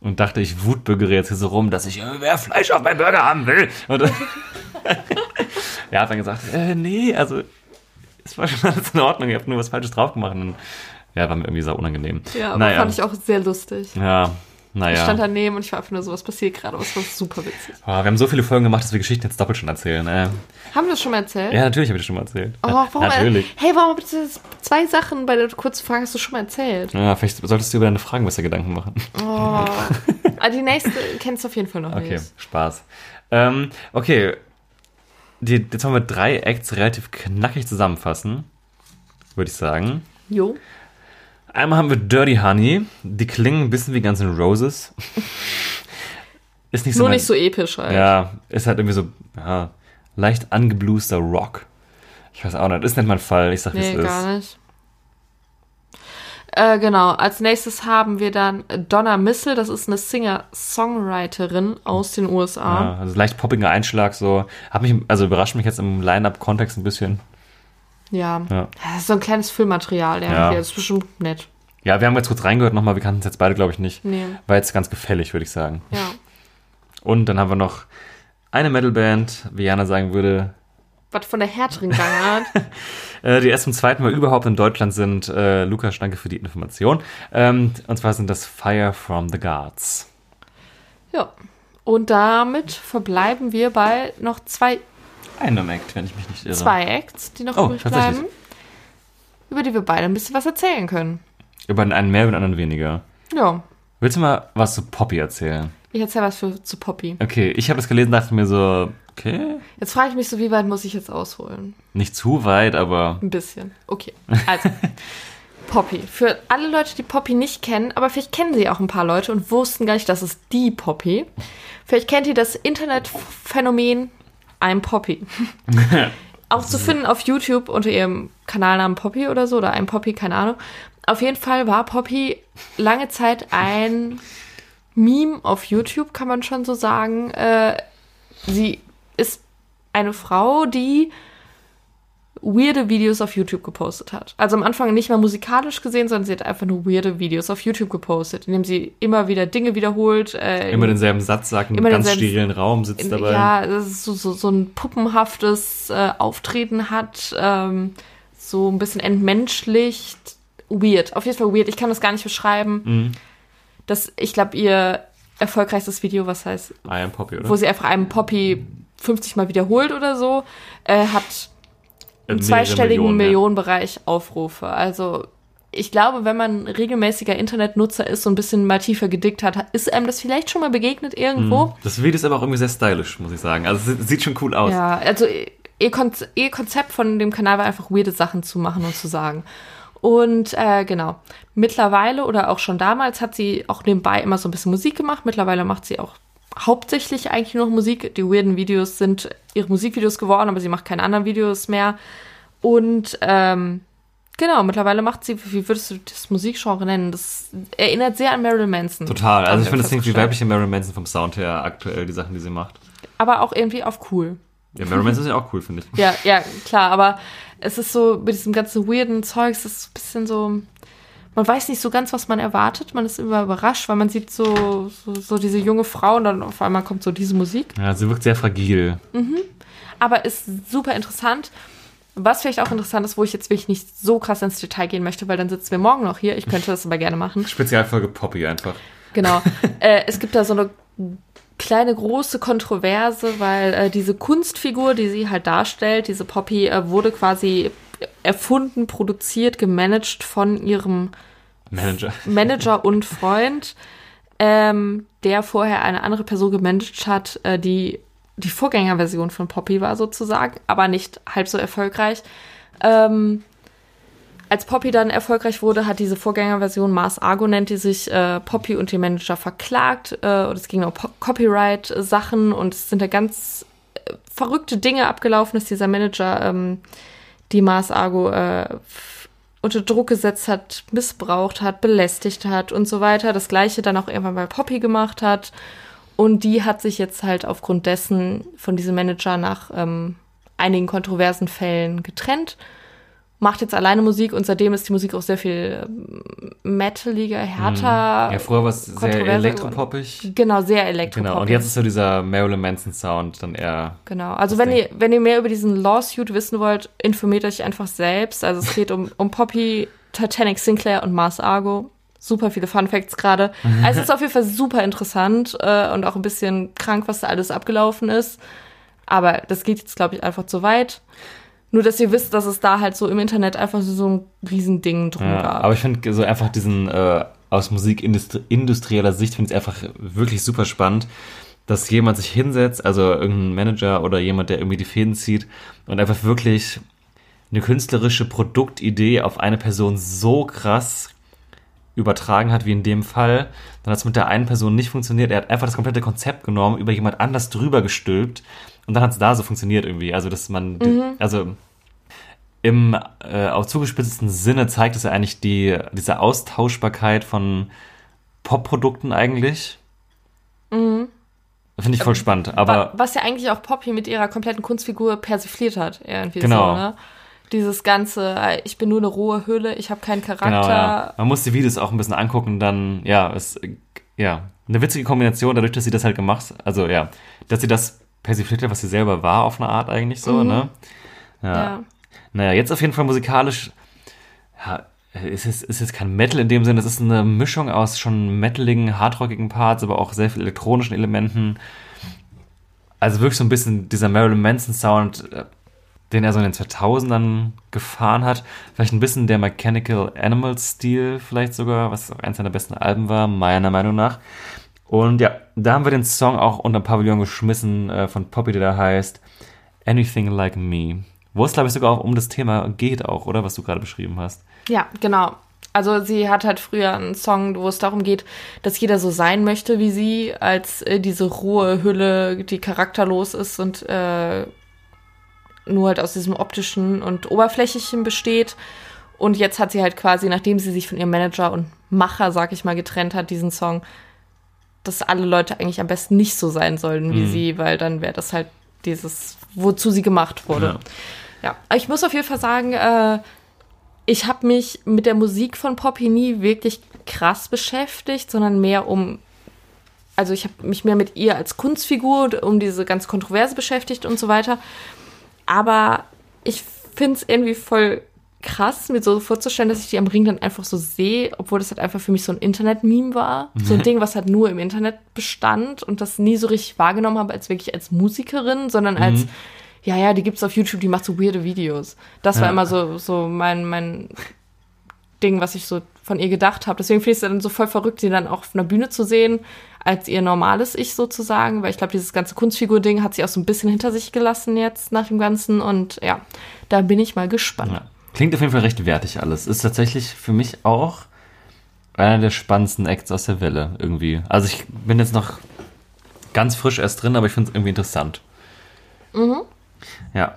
Und dachte, ich wutbürgere jetzt hier so rum, dass ich äh, mehr Fleisch auf meinen Burger haben will. Und er hat dann gesagt, äh, nee, also es war schon alles in Ordnung, ihr habt nur was Falsches drauf gemacht. Und ja, war mir irgendwie so unangenehm. Ja, aber naja. fand ich auch sehr lustig. Ja, Ich naja. stand daneben und ich war einfach nur so, was passiert gerade, aber es war super witzig. Oh, wir haben so viele Folgen gemacht, dass wir Geschichten jetzt doppelt schon erzählen. Äh. Haben wir das schon mal erzählt? Ja, natürlich habe ich das schon mal erzählt. Oh, warum, natürlich. Hey, warum bitte zwei Sachen bei der kurzen Frage hast du schon mal erzählt? Ja, vielleicht solltest du über deine Fragen besser Gedanken machen. Oh. ah, die nächste kennst du auf jeden Fall noch Okay, nicht. Spaß. Ähm, okay, die, jetzt wollen wir drei Acts relativ knackig zusammenfassen, würde ich sagen. Jo. Einmal haben wir Dirty Honey. Die klingen ein bisschen wie Guns N' Roses. Ist nicht so Nur mein- nicht so episch halt. Ja, ist halt irgendwie so ja, leicht angebluester Rock. Ich weiß auch nicht, ist nicht mein Fall. Ich sag, wie Nee, es ist. gar nicht. Äh, genau, als nächstes haben wir dann Donna Missel, das ist eine Singer-Songwriterin aus den USA. Ja, also leicht poppiger Einschlag, so. Hab mich, also überrascht mich jetzt im Line-Up-Kontext ein bisschen. Ja. Ja. Das ist so ein kleines Füllmaterial, ja. Ja. Das ist bestimmt nett. Ja, wir haben jetzt kurz reingehört nochmal, wir kannten es jetzt beide, glaube ich, nicht. Nee. War jetzt ganz gefällig, würde ich sagen. Ja. Und dann haben wir noch eine Metalband, wie Jana sagen würde, Was von der härteren Gangart. äh, die erst zum zweiten Mal überhaupt in Deutschland sind. Äh, Lukas, danke für die Information. Ähm, und zwar sind das Fire from the Guards. ja. Und damit verbleiben wir bei noch zwei, Einem Act, wenn ich mich nicht irre. zwei Acts, die noch Oh, übrig bleiben, über die wir beide ein bisschen was erzählen können. Über den einen mehr, über den anderen weniger. Ja. Willst du mal was zu Poppy erzählen? Ich erzähle was für, zu Poppy. Okay, ich habe das gelesen, dachte mir so, okay, Jetzt frage ich mich so, wie weit muss ich jetzt ausholen? nicht zu weit, aber Ein bisschen. Okay. Also, Poppy. Für alle Leute, die Poppy nicht kennen, aber vielleicht kennen sie auch ein paar Leute und wussten gar nicht, dass es die Poppy. Vielleicht kennt ihr das Internetphänomen I'm Poppy. auch zu finden auf YouTube unter ihrem Kanalnamen Poppy oder so, oder I'm Poppy, keine Ahnung. Auf jeden Fall war Poppy lange Zeit ein Meme auf YouTube, kann man schon so sagen. Äh, sie ist eine Frau, die weirde Videos auf YouTube gepostet hat. Also am Anfang nicht mal musikalisch gesehen, sondern sie hat einfach nur weirde Videos auf YouTube gepostet, indem sie immer wieder Dinge wiederholt. Äh, immer denselben Satz sagt, einem ganz sterilen Raum sitzt in, dabei. Ja, das ist so, so, so ein puppenhaftes äh, Auftreten hat, ähm, so ein bisschen entmenschlicht. Weird, auf jeden Fall weird. Ich kann das gar nicht beschreiben. Mhm. Das, ich glaube, ihr erfolgreichstes Video, was heißt, I am Poppy, oder? wo sie einfach einem Poppy 50 Mal wiederholt oder so, äh, hat im zweistelligen Millionen. Millionenbereich Aufrufe. Also ich glaube, wenn man regelmäßiger Internetnutzer ist und ein bisschen mal tiefer gedickt hat, ist einem das vielleicht schon mal begegnet irgendwo. Das Video ist aber auch irgendwie sehr stylisch, muss ich sagen. Also es sieht schon cool aus. Ja, also ihr, Konz ihr Konzept von dem Kanal war einfach weirde Sachen zu machen und zu sagen. Und äh, genau, mittlerweile oder auch schon damals hat sie auch nebenbei immer so ein bisschen Musik gemacht. Mittlerweile macht sie auch hauptsächlich eigentlich nur noch Musik. Die weirden Videos sind ihre Musikvideos geworden, aber sie macht keine anderen Videos mehr. Und ähm, genau, mittlerweile macht sie, wie würdest du das Musikgenre nennen? Das erinnert sehr an Marilyn Manson. Total. Also ich finde, das klingt wie festgestellt. weibliche Marilyn Manson vom Sound her aktuell, die Sachen, die sie macht. Aber auch irgendwie auf cool. Ja, Marilyn Manson ist ja auch cool, finde ich. Ja, ja, klar, aber es ist so, mit diesem ganzen weirden Zeugs, es ist ein bisschen so, man weiß nicht so ganz, was man erwartet, man ist immer überrascht, weil man sieht so, so, so diese junge Frau und dann auf einmal kommt so diese Musik. Ja, sie wirkt sehr fragil. Aber ist super interessant. Was vielleicht auch interessant ist, wo ich jetzt wirklich nicht so krass ins Detail gehen möchte, weil dann sitzen wir morgen noch hier. Ich könnte das aber gerne machen. Spezialfolge Poppy einfach. Genau. äh, es gibt da so eine kleine große Kontroverse, weil äh, diese Kunstfigur, die sie halt darstellt, diese Poppy, äh, wurde quasi erfunden, produziert, gemanagt von ihrem Manager. Manager und Freund, ähm, der vorher eine andere Person gemanagt hat, äh, die die Vorgängerversion von Poppy war sozusagen, aber nicht halb so erfolgreich. Ähm, als Poppy dann erfolgreich wurde, hat diese Vorgängerversion, Mars Argo nennt die sich, äh, Poppy und den Manager verklagt. Äh, und es ging um Copyright-Sachen und es sind da ganz äh, verrückte Dinge abgelaufen, dass dieser Manager ähm, die Mars Argo äh, unter Druck gesetzt hat, missbraucht hat, belästigt hat und so weiter. Das gleiche dann auch irgendwann bei Poppy gemacht hat. Und die hat sich jetzt halt aufgrund dessen von diesem Manager nach ähm, einigen kontroversen Fällen getrennt. Macht jetzt alleine Musik und seitdem ist die Musik auch sehr viel ähm, metaliger, härter. Ja, früher war es sehr elektropoppig. Genau, sehr elektropoppig. Genau, und jetzt ist so dieser Marilyn Manson Sound dann eher. Genau, also wenn ihr, wenn ihr mehr über diesen Lawsuit wissen wollt, informiert euch einfach selbst. Also es geht um, um Poppy, Titanic Sinclair und Mars Argo. Super viele Fun Facts gerade. Also es ist auf jeden Fall super interessant äh, und auch ein bisschen krank, was da alles abgelaufen ist. Aber das geht jetzt, glaube ich, einfach zu weit. Nur, dass ihr wisst, dass es da halt so im Internet einfach so, so ein Riesending drum Ja, gab. aber ich finde so einfach diesen äh, aus musikindustrieller Sicht finde ich es einfach wirklich super spannend, dass jemand sich hinsetzt, also irgendein Manager oder jemand, der irgendwie die Fäden zieht und einfach wirklich eine künstlerische Produktidee auf eine Person so krass übertragen hat, wie in dem Fall. Dann hat es mit der einen Person nicht funktioniert. Er hat einfach das komplette Konzept genommen, über jemand anders drüber gestülpt und dann hat es da so funktioniert irgendwie. Also, dass man, also im äh, auf zugespitzten Sinne zeigt es ja eigentlich die, diese Austauschbarkeit von Popprodukten eigentlich. Finde ich voll spannend. Wa- Aber was ja eigentlich auch Poppy mit ihrer kompletten Kunstfigur persifliert hat, irgendwie Genau. so, ne? Dieses ganze, äh, ich bin nur eine rohe Hülle, ich habe keinen Charakter. genau, ja. man muss die Videos auch ein bisschen angucken dann, ja, es, äh, ja, eine witzige Kombination, dadurch, dass sie das halt gemacht, also ja, dass sie das persifliert hat, was sie selber war, auf eine Art eigentlich so, ne? Ja. Ja. Naja, jetzt auf jeden Fall musikalisch, ja, es ist, ist jetzt kein Metal in dem Sinne, es ist eine Mischung aus schon metaligen, hardrockigen Parts, aber auch sehr viel elektronischen Elementen. Also wirklich so ein bisschen dieser Marilyn Manson Sound, äh, den er so in den 2000ern gefahren hat. Vielleicht ein bisschen der Mechanical Animals Stil vielleicht sogar, was auch eins seiner besten Alben war, meiner Meinung nach. Und ja, da haben wir den Song auch unter Pavillon geschmissen äh, von Poppy, der da heißt Anything Like Me. Wo es, glaube ich, sogar auch um das Thema geht auch, oder? Was du gerade beschrieben hast. Ja, genau. Also sie hat halt früher einen Song, wo es darum geht, dass jeder so sein möchte wie sie, als äh, diese rohe Hülle, die charakterlos ist und äh, nur halt aus diesem optischen und oberflächlichen besteht. Und jetzt hat sie halt quasi, nachdem sie sich von ihrem Manager und Macher, sag ich mal, getrennt hat, diesen Song, dass alle Leute eigentlich am besten nicht so sein sollen wie Mhm. sie, weil dann wäre das halt dieses, wozu sie gemacht wurde. Ja. Ja, ich muss auf jeden Fall sagen, äh, ich habe mich mit der Musik von Poppy nie wirklich krass beschäftigt, sondern mehr um, also ich habe mich mehr mit ihr als Kunstfigur, um diese ganze Kontroverse beschäftigt und so weiter. Aber ich finde es irgendwie voll krass, mir so vorzustellen, dass ich die am Ring dann einfach so sehe, obwohl das halt einfach für mich so ein Internet-Meme war. So ein Ding, was halt nur im Internet bestand und das nie so richtig wahrgenommen habe als wirklich als Musikerin, sondern als, ja, ja, die gibt's auf YouTube, die macht so weirde Videos. Das war Ja. immer so, so mein, mein Ding, was ich so von ihr gedacht habe. Deswegen finde ich es dann so voll verrückt, sie dann auch auf einer Bühne zu sehen, als ihr normales Ich sozusagen, weil ich glaube, dieses ganze Kunstfigur-Ding hat sie auch so ein bisschen hinter sich gelassen jetzt nach dem Ganzen und ja, da bin ich mal gespannt. Ja. Klingt auf jeden Fall recht wertig alles. Ist tatsächlich für mich auch einer der spannendsten Acts aus der Welle irgendwie. Also ich bin jetzt noch ganz frisch erst drin, aber ich finde es irgendwie interessant. Ja,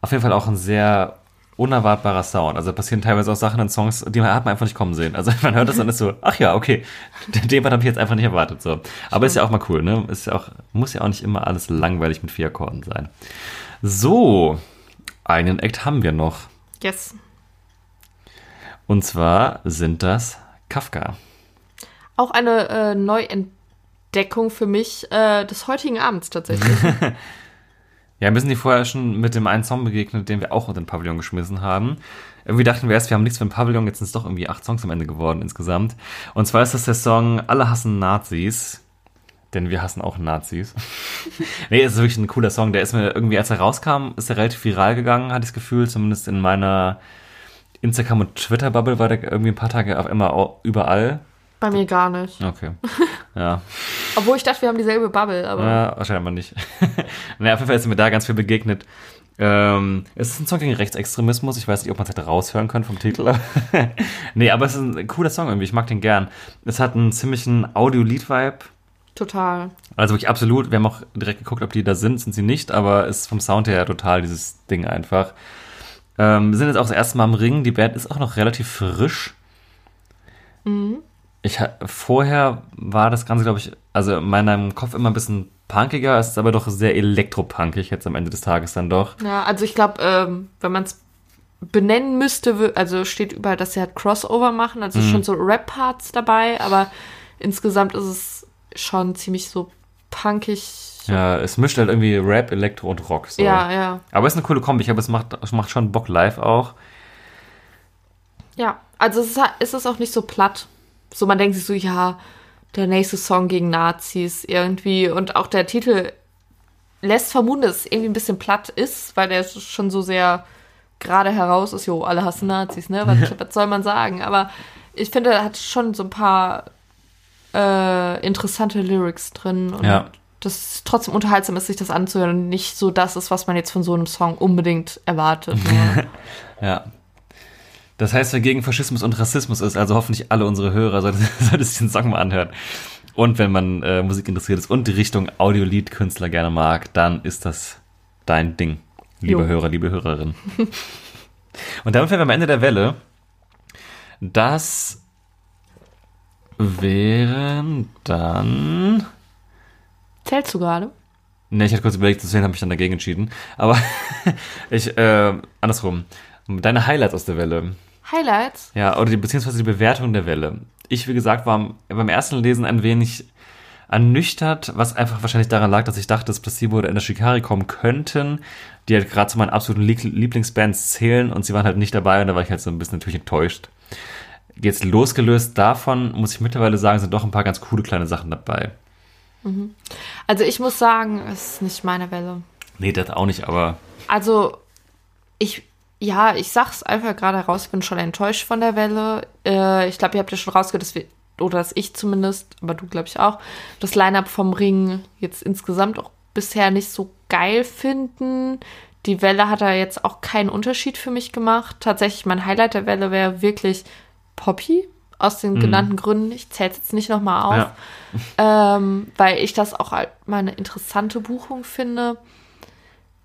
auf jeden Fall auch ein sehr unerwartbarer Sound. Also passieren teilweise auch Sachen in Songs, die man hat man einfach nicht kommen sehen. Also man hört das dann ist so, ach ja, okay, den Part habe ich jetzt einfach nicht erwartet. So. Aber ist ja auch mal cool, ne? Ist ja auch, muss ja auch nicht immer alles langweilig mit vier Akkorden sein. So, einen Act haben wir noch. Yes. Und zwar sind das Kafka. Auch eine äh, Neuentdeckung für mich äh, des heutigen Abends tatsächlich. Ja, wir sind die vorher schon mit dem einen Song begegnet, den wir auch unter den Pavillon geschmissen haben. Irgendwie dachten wir erst, wir haben nichts für den Pavillon, jetzt sind es doch irgendwie acht Songs am Ende geworden insgesamt. Und zwar ist das der Song Alle hassen Nazis. Denn wir hassen auch Nazis. nee, es ist wirklich ein cooler Song. Der ist mir irgendwie, als er rauskam, ist er relativ viral gegangen, hatte ich das Gefühl. Zumindest in meiner Instagram- und Twitter-Bubble war der irgendwie ein paar Tage auf immer überall. Bei mir gar nicht. Okay. Ja. Obwohl ich dachte, wir haben dieselbe Bubble, aber Ja, wahrscheinlich nicht. naja, auf jeden Fall ist mir da ganz viel begegnet. Ähm, es ist ein Song gegen Rechtsextremismus. Ich weiß nicht, ob man es hätte raushören können vom Titel. nee, aber es ist ein cooler Song irgendwie. Ich mag den gern. Es hat einen ziemlichen Audio-Lied-Vibe. total. Also wirklich absolut. Wir haben auch direkt geguckt, ob die da sind. Sind sie nicht, aber es ist vom Sound her total dieses Ding einfach. Ähm, wir sind jetzt auch das erste Mal im Ring. Die Band ist auch noch relativ frisch. Ich vorher war das Ganze, glaube ich, also in meinem Kopf immer ein bisschen punkiger, es ist aber doch sehr elektropunkig jetzt am Ende des Tages dann doch. Ja, also ich glaube, ähm, wenn man es benennen müsste, also steht überall, dass sie halt Crossover machen, also schon so Rap-Parts dabei, aber insgesamt ist es schon ziemlich so punkig. Ja, es mischt halt irgendwie Rap, Elektro und Rock. So. Ja, ja. Aber es ist eine coole Kombi. Ich glaube, es macht, es macht schon Bock live auch. Ja, also es ist, es ist auch nicht so platt. So, man denkt sich so, ja, der nächste Song gegen Nazis irgendwie. Und auch der Titel lässt vermuten, dass es irgendwie ein bisschen platt ist, weil der schon so sehr gerade heraus ist. Jo, alle hassen Nazis, ne? Was, was soll man sagen? Aber ich finde, er hat schon so ein paar äh, interessante Lyrics drin. Und Ja. das ist trotzdem unterhaltsam ist, sich das anzuhören und nicht so das ist, was man jetzt von so einem Song unbedingt erwartet. Ne? Ja. Das heißt, wer gegen Faschismus und Rassismus ist, also hoffentlich alle unsere Hörer, sollte, sollte sich den Song mal anhören. Und wenn man äh, Musik interessiert ist und die Richtung Audiolied-Künstler gerne mag, dann ist das dein Ding, liebe Jo. Hörer, liebe Hörerin. und damit wären wir am Ende der Welle. Das wären dann. Zählst du gerade? Ne, ich hatte kurz überlegt, deswegen habe ich dann dagegen entschieden. Aber ich, äh, andersrum. Deine Highlights aus der Welle. Highlights? Ja, oder die, beziehungsweise die Bewertung der Welle. Ich, wie gesagt, war beim ersten Lesen ein wenig ernüchtert, was einfach wahrscheinlich daran lag, dass ich dachte, dass Placebo oder Ender Shikari kommen könnten, die halt gerade zu meinen absoluten Lie- Lieblingsbands zählen und sie waren halt nicht dabei und da war ich halt so ein bisschen natürlich enttäuscht. Jetzt losgelöst davon, muss ich mittlerweile sagen, sind doch ein paar ganz coole kleine Sachen dabei. Also ich muss sagen, es ist nicht meine Welle. Nee, das auch nicht, aber Also ich, ja, ich sag's einfach gerade raus, ich bin schon enttäuscht von der Welle. Äh, ich glaube, ihr habt ja schon rausgehört, dass wir, oder dass ich zumindest, aber du glaube ich auch, das Line-Up vom Ring jetzt insgesamt auch bisher nicht so geil finden. Die Welle hat da jetzt auch keinen Unterschied für mich gemacht. Tatsächlich, mein Highlight der Welle wäre wirklich Poppy. Aus den genannten Gründen. Ich zähle jetzt nicht nochmal auf. ja. ähm, weil ich das auch mal eine interessante Buchung finde.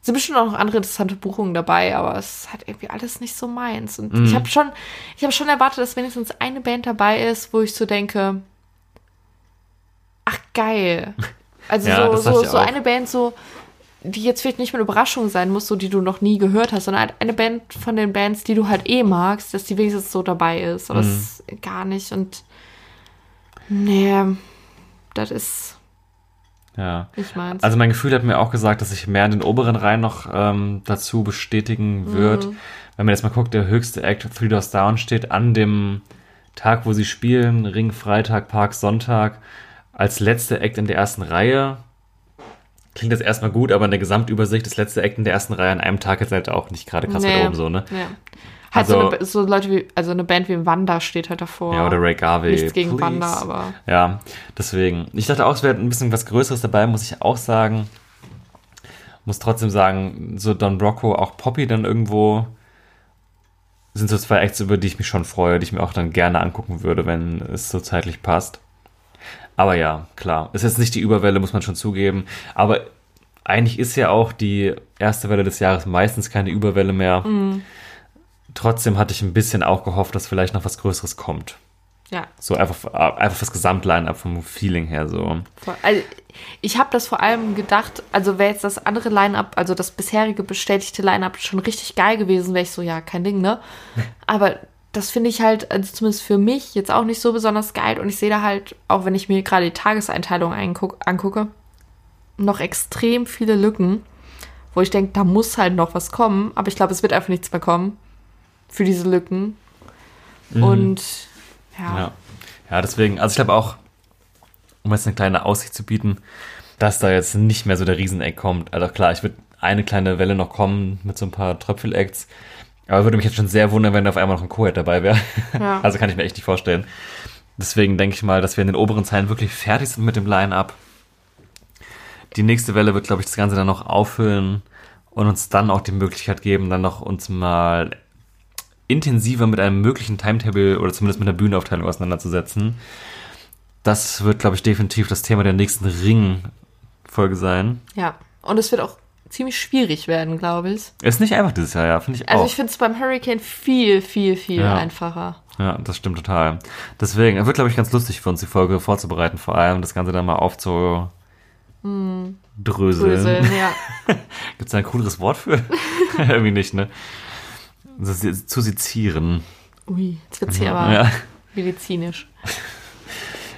Sind bestimmt auch noch andere interessante Buchungen dabei, aber es ist halt irgendwie alles nicht so meins. Und Mhm. ich habe schon, ich habe schon erwartet, dass wenigstens eine Band dabei ist, wo ich so denke, ach geil. Also Ja, so, so, so eine Band, so, die jetzt vielleicht nicht mehr eine Überraschung sein muss, so die du noch nie gehört hast, sondern halt eine Band von den Bands, die du halt eh magst, dass die wenigstens so dabei ist. Aber Mhm. das ist gar nicht. Und nee, das ist ja. nicht meins. Also mein Gefühl hat mir auch gesagt, dass sich mehr in den oberen Reihen noch ähm, dazu bestätigen wird. Wenn man jetzt mal guckt, der höchste Act Three Doors Down steht an dem Tag, wo sie spielen, Ring Freitag, Park Sonntag, als letzter Act in der ersten Reihe. Klingt das erstmal gut, aber in der Gesamtübersicht das letzte Act in der ersten Reihe an einem Tag ist halt auch nicht gerade krass weit oben so, ne? Ja. Halt so, Also- eine, so Leute wie, also eine Band wie Wanda steht halt davor. Ja, oder Ray Garvey. Nichts gegen please. Wanda, aber Ja, deswegen. Ich dachte auch, es wäre ein bisschen was Größeres dabei, muss ich auch sagen. Muss trotzdem sagen, so Don Brocco, auch Poppy dann irgendwo sind so zwei Acts, über die ich mich schon freue, die ich mir auch dann gerne angucken würde, wenn es so zeitlich passt. Aber ja, klar. Ist jetzt nicht die Überwelle, muss man schon zugeben. Aber eigentlich ist ja auch die erste Welle des Jahres meistens keine Überwelle mehr. Trotzdem hatte ich ein bisschen auch gehofft, dass vielleicht noch was Größeres kommt. ja. So einfach, einfach das Gesamtline-up vom Feeling her so. Also, ich habe das vor allem gedacht, also wäre jetzt das andere Line-Up, also das bisherige bestätigte Line-Up schon richtig geil gewesen, wäre ich so, ja, kein Ding, ne? Aber das finde ich halt, also zumindest für mich, jetzt auch nicht so besonders geil. Und ich sehe da halt, auch wenn ich mir gerade die Tageseinteilung angucke, noch extrem viele Lücken, wo ich denke, da muss halt noch was kommen. Aber ich glaube, es wird einfach nichts mehr kommen für diese Lücken. Und ja. Ja. Ja, deswegen, also ich glaube auch, um jetzt eine kleine Aussicht zu bieten, dass da jetzt nicht mehr so der Rieseneck kommt. Also klar, ich würde eine kleine Welle noch kommen mit so ein paar Tröpfel-Acts. Aber würde mich jetzt schon sehr wundern, wenn da auf einmal noch ein Co-Head dabei wäre. Ja. Also kann ich mir echt nicht vorstellen. Deswegen denke ich mal, dass wir in den oberen Zeilen wirklich fertig sind mit dem Line-Up. Die nächste Welle wird, glaube ich, das Ganze dann noch auffüllen und uns dann auch die Möglichkeit geben, dann noch uns mal intensiver mit einem möglichen Timetable oder zumindest mit einer Bühnenaufteilung auseinanderzusetzen. Das wird, glaube ich, definitiv das Thema der nächsten Ring-Folge sein. Ja, und es wird auch ziemlich schwierig werden, glaube ich. Ist nicht einfach dieses Jahr, ja, finde ich Also auch. ich finde es beim Hurricane viel, viel, viel Ja. einfacher. ja, das stimmt total. Deswegen, es wird, glaube ich, ganz lustig für uns, die Folge vorzubereiten, vor allem das Ganze dann mal aufzudröseln. Bröseln, ja. Gibt es da ein cooleres Wort für? Irgendwie nicht, ne? Zu sezieren. Ui, jetzt wird's hier aber Ja. medizinisch.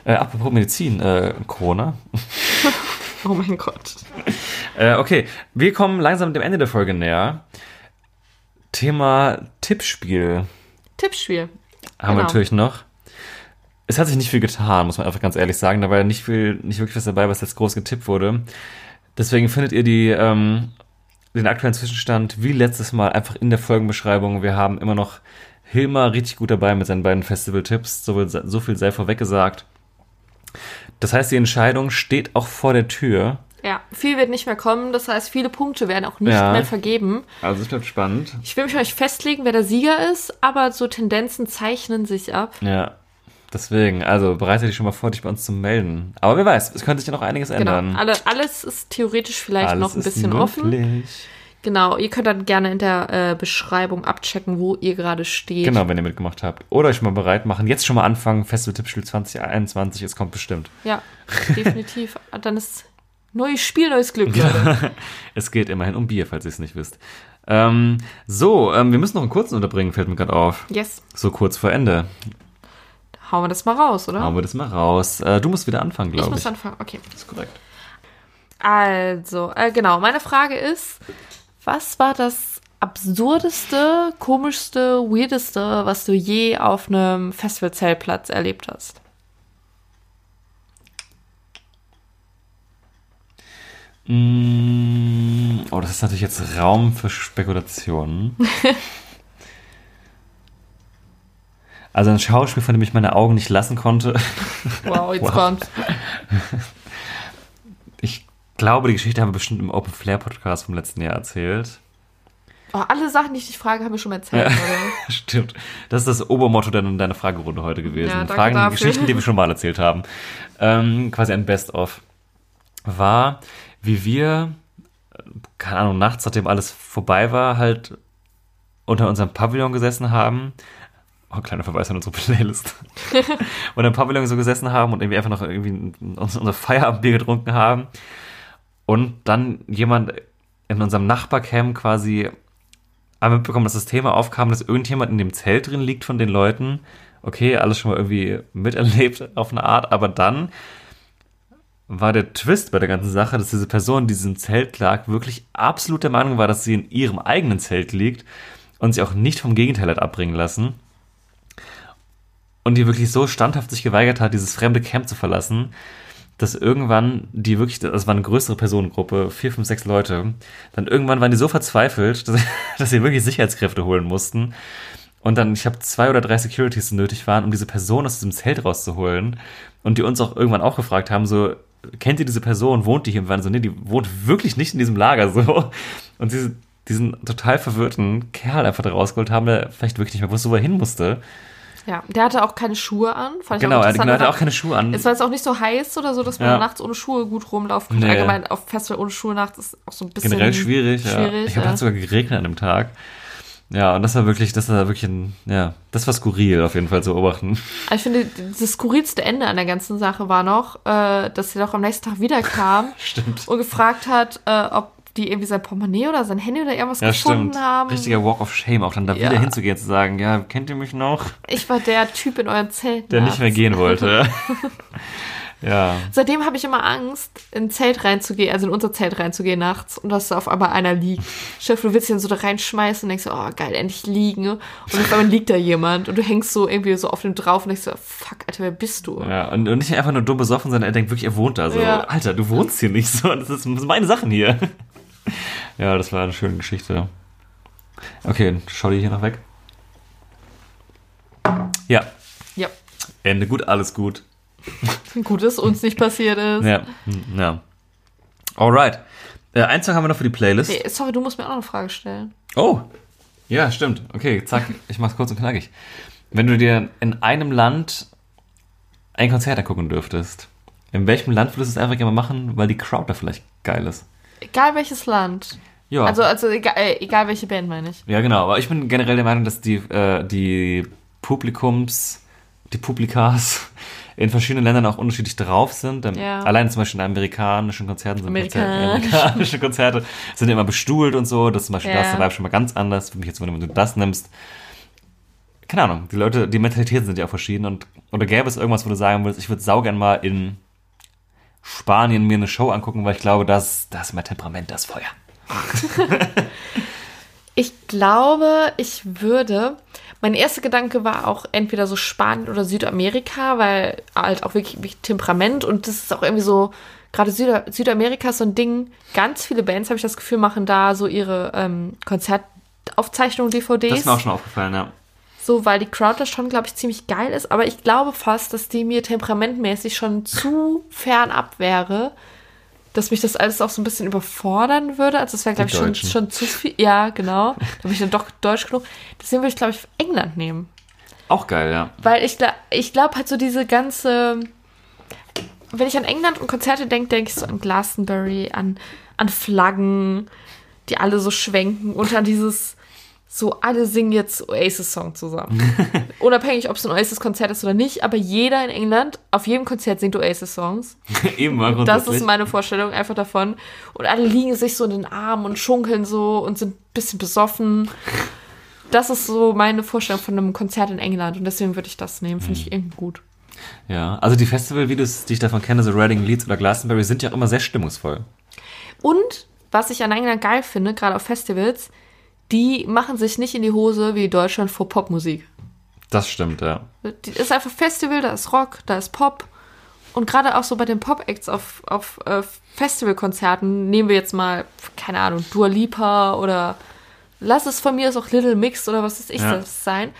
Äh, apropos Medizin, äh, Corona. Oh mein Gott. Äh, okay, wir kommen langsam dem Ende der Folge näher. Thema Tippspiel Tippspiel. haben wir Genau. natürlich noch. Es hat sich nicht viel getan, muss man einfach ganz ehrlich sagen. Da war ja nicht viel, nicht wirklich was dabei, was jetzt groß getippt wurde. Deswegen findet ihr die, ähm, den aktuellen Zwischenstand wie letztes Mal einfach in der Folgenbeschreibung. Wir haben immer noch Hilmar richtig gut dabei mit seinen beiden Festival-Tipps. So, viel- so viel sei vorweg gesagt. Das heißt, die Entscheidung steht auch vor der Tür. Ja, viel wird nicht mehr kommen. Das heißt, viele Punkte werden auch nicht Ja. mehr vergeben. Also es bleibt spannend. Ich will mich nicht festlegen, wer der Sieger ist, aber so Tendenzen zeichnen sich ab. Ja, deswegen, also bereite dich schon mal vor, dich bei uns zu melden. Aber wer weiß, es könnte sich ja noch einiges Genau. ändern. Alle, alles ist theoretisch vielleicht Alles noch ein bisschen offen. möglich. Genau, ihr könnt dann gerne in der äh, Beschreibung abchecken, wo ihr gerade steht. Genau, wenn ihr mitgemacht habt. Oder euch mal bereit machen. Jetzt schon mal anfangen. Festival-Tippspiel 2021, es kommt bestimmt. Ja, definitiv. Dann ist neues Spiel, neues Glück, Leute. Es geht immerhin um Bier, falls ihr es nicht wisst. Ähm, so, ähm, wir müssen noch einen kurzen unterbringen, fällt mir gerade auf. Yes. So kurz vor Ende. Hauen wir das mal raus, oder? Hauen wir das mal raus. Äh, du musst wieder anfangen, ich glaube muss ich. anfangen. Okay. Das ist korrekt. Also, äh, genau, meine Frage ist, was war das absurdeste, komischste, weirdeste, was du je auf einem Festivalzeltplatz erlebt hast? Mm, oh, das ist natürlich jetzt Raum für Spekulationen. also ein Schauspiel, von dem ich meine Augen nicht lassen konnte. Wow, jetzt Wow. kommt. Ich glaube, die Geschichte haben wir bestimmt im Open Flair Podcast vom letzten Jahr erzählt. Oh, alle Sachen, die ich dich frage, haben wir schon erzählt, oder? Stimmt. Das ist das Obermotto deiner, deiner Fragerunde heute gewesen. Ja, Fragen, dafür. Geschichten, die wir schon mal erzählt haben. Ähm, quasi ein Best-of. War, wie wir, keine Ahnung, nachts, nachdem alles vorbei war, halt unter unserem Pavillon gesessen haben. Oh, kleiner Verweis an unsere Playlist. und im Pavillon so gesessen haben und irgendwie einfach noch irgendwie uns- unser Feierabendbier getrunken haben. Und dann jemand in unserem Nachbarcamp quasi haben mitbekommen, dass das Thema aufkam, dass irgendjemand in dem Zelt drin liegt von den Leuten. Okay, alles schon mal irgendwie miterlebt auf eine Art, aber dann war der Twist bei der ganzen Sache, dass diese Person, die in diesem Zelt lag, wirklich absolut der Meinung war, dass sie in ihrem eigenen Zelt liegt und sich auch nicht vom Gegenteil hat abbringen lassen. Und die wirklich so standhaft sich geweigert hat, dieses fremde Camp zu verlassen, dass irgendwann die wirklich, das war eine größere Personengruppe, vier, fünf, sechs Leute, dann irgendwann waren die so verzweifelt, dass, dass sie wirklich Sicherheitskräfte holen mussten. Und dann, ich habe zwei oder drei Securities nötig waren, um diese Person aus diesem Zelt rauszuholen. Und die uns auch irgendwann auch gefragt haben, so, kennt ihr diese Person, wohnt die hier? Und wir waren so, nee, die wohnt wirklich nicht in diesem Lager, so. Und diese, diesen total verwirrten Kerl einfach da rausgeholt haben, der vielleicht wirklich nicht mehr wusste, wo er hin musste. Ja, der hatte auch keine Schuhe an. Fand ich Genau, auch er interessant. genau, hatte auch keine Schuhe an. Es war jetzt auch nicht so heiß oder so, dass man Ja. nachts ohne Schuhe gut rumlaufen kann. Nee. Allgemein auf Festival ohne Schuhe nachts ist auch so ein bisschen generell schwierig. schwierig ja. Ich habe ja. hat sogar geregnet an dem Tag. Ja, und das war wirklich, das war wirklich ein, ja, das war skurril auf jeden Fall zu beobachten. Aber ich finde, das skurrilste Ende an der ganzen Sache war noch, äh, dass er doch am nächsten Tag wiederkam und gefragt hat, äh, ob die irgendwie sein Portemonnaie oder sein Handy oder irgendwas Ja, gefunden stimmt. haben. Richtiger Walk of Shame, auch dann da Ja. wieder hinzugehen, zu sagen, ja, kennt ihr mich noch? Ich war der Typ in eurem Zelt. Der nicht mehr gehen wollte. ja. Seitdem habe ich immer Angst, in ein Zelt reinzugehen, also in unser Zelt reinzugehen nachts und dass da auf einmal einer liegt. Chef, du willst ihn so da reinschmeißen und denkst so, oh geil, endlich liegen. Und auf einmal liegt da jemand und du hängst so irgendwie so auf dem drauf und denkst so, fuck, Alter, wer bist du? Ja, und, und nicht einfach nur dumm besoffen, sondern er denkt wirklich, er wohnt da. So, Ja. Alter, du wohnst hier nicht so. Das, ist, das sind meine Sachen hier. Ja, das war eine schöne Geschichte. Okay, schau die hier noch weg. Ja, Ja. Ende gut, alles gut. Gut, dass uns nicht passiert ist. Ja, ja. Alright. Äh, eins haben wir noch für die Playlist. Nee, sorry, du musst mir auch noch eine Frage stellen. Oh, ja, stimmt. Okay, zack, ich mach's kurz und knackig. Wenn du dir in einem Land ein Konzert angucken dürftest, in welchem Land würdest du es einfach gerne machen, weil die Crowd da vielleicht geil ist? Egal welches Land. Ja. Also, also egal, äh, egal welche Band, meine ich. ja, genau. Aber ich bin generell der Meinung, dass die, äh, die Publikums die Publikas in verschiedenen Ländern auch unterschiedlich drauf sind. Ja. Allein zum Beispiel in amerikanischen Konzerten sind Konzerte, Amerikanisch. amerikanische Konzerte sind immer bestuhlt und so. Das ist zum Beispiel Ja. das Vibe schon mal ganz anders. Für mich jetzt, wenn du das nimmst. Keine Ahnung, die Leute, die Mentalitäten sind ja auch verschieden. Und, oder gäbe es irgendwas, wo du sagen würdest, ich würde saugern mal in Spanien mir eine Show angucken, weil ich glaube, das, das ist mein Temperament, das Feuer. Ich glaube, ich würde. Mein erster Gedanke war auch entweder so Spanien oder Südamerika, weil halt auch wirklich, wirklich Temperament und das ist auch irgendwie so, gerade Süda Südamerika ist so ein Ding, ganz viele Bands, habe ich das Gefühl, machen da so ihre ähm, Konzertaufzeichnungen, DVDs. Das ist mir auch schon aufgefallen, ja. So, weil die Crowd da schon, glaube ich, ziemlich geil ist. Aber ich glaube fast, dass die mir temperamentmäßig schon zu fernab wäre, dass mich das alles auch so ein bisschen überfordern würde. Also es wäre, glaube ich, schon, schon zu viel. Ja, genau. Da bin ich dann doch deutsch genug. Deswegen würde ich, glaube ich, England nehmen. Auch geil, ja. Weil ich, ich glaube halt so diese ganze. Wenn ich an England und Konzerte denke, denke ich so an Glastonbury, an, an Flaggen, die alle so schwenken und an dieses. So, alle singen jetzt Oasis-Song zusammen. Unabhängig, ob es ein Oasis-Konzert ist oder nicht, aber jeder in England auf jedem Konzert singt Oasis-Songs. Eben mal Das ist meine Vorstellung einfach davon. Und alle liegen sich so in den Armen und schunkeln so und sind ein bisschen besoffen. Das ist so meine Vorstellung von einem Konzert in England und deswegen würde ich das nehmen. Finde ich irgendwie gut. Ja, also die Festivalvideos, die ich davon kenne, so Reading, Leeds oder Glastonbury, sind ja auch immer sehr stimmungsvoll. Und was ich an England geil finde, gerade auf Festivals, die machen sich nicht in die Hose wie Deutschland vor Popmusik. Das stimmt, ja. Die ist einfach Festival, da ist Rock, da ist Pop. Und gerade auch so bei den Pop-Acts auf, auf äh, Festivalkonzerten nehmen wir jetzt mal, keine Ahnung, Dua Lipa oder lass es von mir ist auch Little Mix oder was weiß ich Ja. das sein.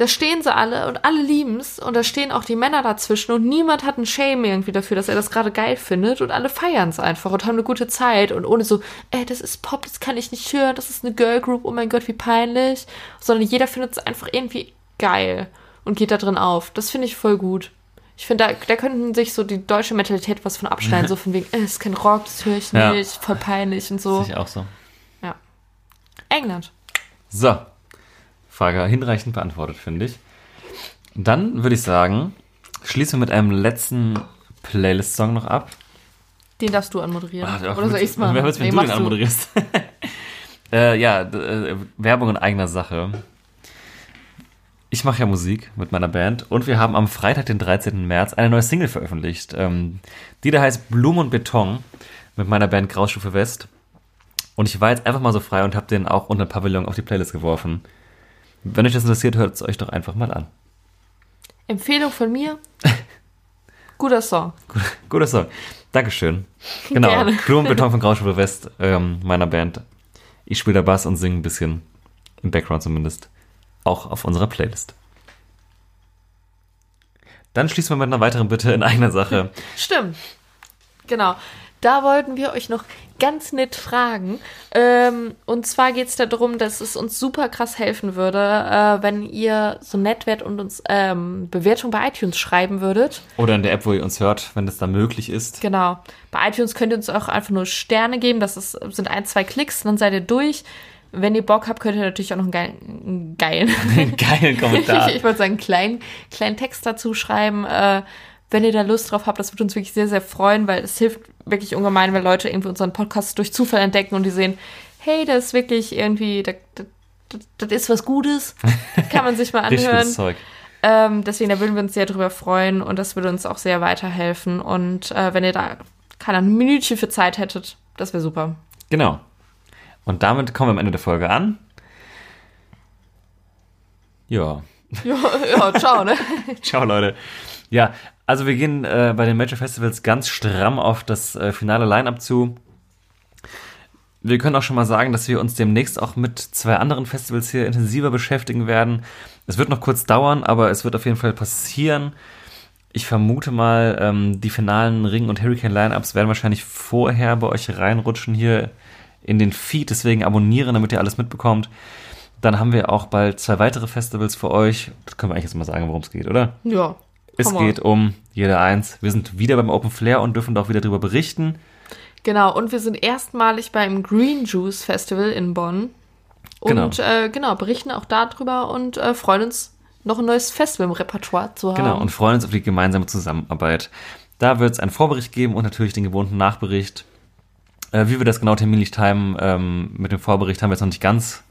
Da stehen sie alle und alle lieben's und da stehen auch die Männer dazwischen und niemand hat einen Shame irgendwie dafür, dass er das gerade geil findet und alle feiern's einfach und haben eine gute Zeit und ohne so, ey, das ist Pop, das kann ich nicht hören, das ist eine Girl Group, oh mein Gott, wie peinlich, sondern jeder findet es einfach irgendwie geil und geht da drin auf. Das finde ich voll gut. Ich finde, da, da könnten sich so die deutsche Mentalität was von abschneiden, so von wegen, äh, das ist kein Rock, das höre ich Ja. nicht, voll peinlich und so. Sehe ich auch so. Ja. England. So. Frage hinreichend beantwortet, finde ich. Dann würde ich sagen, schließen wir mit einem letzten Playlist-Song noch ab. Den darfst du anmoderieren. Ah, ach, Oder soll willst- ich's machen? Wer wird's, wenn Nee, du den anmoderierst? äh, ja, äh, Werbung in eigener Sache. Ich mache ja Musik mit meiner Band und wir haben am Freitag, den 13. März, eine neue Single veröffentlicht. Ähm, die da heißt Blumen und Beton mit meiner Band Graustufe West. Und ich war jetzt einfach mal so frei und habe den auch unter Pavillon auf die Playlist geworfen. Wenn euch das interessiert, hört es euch doch einfach mal an. Empfehlung von mir. Guter Song. Guter Song. Dankeschön. Genau. Gerne. Blumenbeton von Grauschule West, ähm, meiner Band. Ich spiele da Bass und singe ein bisschen. Im Background zumindest. Auch auf unserer Playlist. Dann schließen wir mit einer weiteren Bitte in eigener Sache. Stimmt. Genau. Da wollten wir euch noch ganz nett fragen. Ähm, und zwar geht es darum, dass es uns super krass helfen würde, äh, wenn ihr so nett wärt und uns ähm, Bewertung bei iTunes schreiben würdet. Oder in der App, wo ihr uns hört, wenn das da möglich ist. Genau. Bei iTunes könnt ihr uns auch einfach nur Sterne geben. Das ist, sind ein, zwei Klicks, dann seid ihr durch. Wenn ihr Bock habt, könnt ihr natürlich auch noch einen geilen, einen geilen Geilen Kommentar. ich, ich wollte sagen, einen kleinen, kleinen Text dazu schreiben. Äh, wenn ihr da Lust drauf habt, das würde uns wirklich sehr, sehr freuen, weil es hilft wirklich ungemein, wenn Leute irgendwie unseren Podcast durch Zufall entdecken und die sehen, hey, das ist wirklich irgendwie, das, das, das, das ist was Gutes. Kann man sich mal anhören. Zeug. Ähm, deswegen, da würden wir uns sehr drüber freuen und das würde uns auch sehr weiterhelfen. Und äh, wenn ihr da, keine Minütchen für Zeit hättet, das wäre super. Genau. Und damit kommen wir am Ende der Folge an. Ja. Ja, ja ciao, ne? Ciao, Leute. Ja, also wir gehen äh, bei den Major Festivals ganz stramm auf das äh, finale Line-Up zu. Wir können auch schon mal sagen, dass wir uns demnächst auch mit zwei anderen Festivals hier intensiver beschäftigen werden. Es wird noch kurz dauern, aber es wird auf jeden Fall passieren. Ich vermute mal, ähm, die finalen Ring- und Hurricane-Line-Ups werden wahrscheinlich vorher bei euch reinrutschen hier in den Feed. Deswegen abonnieren, damit ihr alles mitbekommt. Dann haben wir auch bald zwei weitere Festivals für euch. Das können wir eigentlich jetzt mal sagen, worum es geht, oder? Ja. Es geht um jeder eins. Wir sind wieder beim Open Flair und dürfen auch wieder darüber berichten. Genau, und wir sind erstmalig beim Green Juice Festival in Bonn. Und Genau. äh, genau, berichten auch darüber und äh, freuen uns noch ein neues Festival im Repertoire zu haben. Genau, und freuen uns auf die gemeinsame Zusammenarbeit. Da wird es einen Vorbericht geben und natürlich den gewohnten Nachbericht. Äh, wie wir das genau terminlich timen ähm, mit dem Vorbericht haben wir jetzt noch nicht ganz,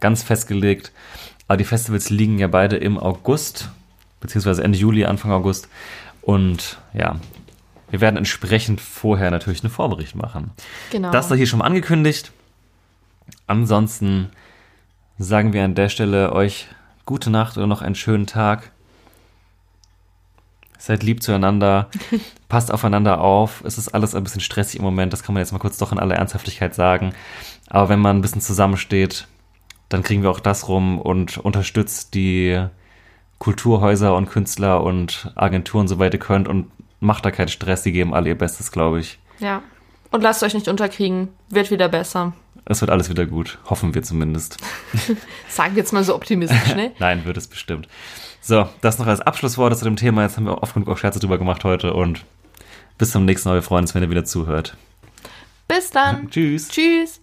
ganz festgelegt. Aber die Festivals liegen ja beide im August, beziehungsweise Ende Juli, Anfang August. Und ja, wir werden entsprechend vorher natürlich einen Vorbericht machen. genau. Das da hier schon mal angekündigt. Ansonsten sagen wir an der Stelle euch gute Nacht oder noch einen schönen Tag. Seid lieb zueinander, passt aufeinander auf. Es ist alles ein bisschen stressig im Moment, das kann man jetzt mal kurz doch in aller Ernsthaftigkeit sagen. Aber wenn man ein bisschen zusammensteht, dann kriegen wir auch das rum und unterstützt die Kulturhäuser und Künstler und Agenturen, soweit ihr könnt und macht da keinen Stress, die geben alle ihr Bestes, glaube ich. ja. Und lasst euch nicht unterkriegen. Wird wieder besser. Es wird alles wieder gut, hoffen wir zumindest. Sagen wir jetzt mal so optimistisch, ne? Nein, wird es bestimmt. So, das noch als Abschlussworte zu dem Thema. Jetzt haben wir oft genug auch Scherze drüber gemacht heute und bis zum nächsten Mal. Wir freuen uns, wenn ihr wieder zuhört. Bis dann. Tschüss. Tschüss.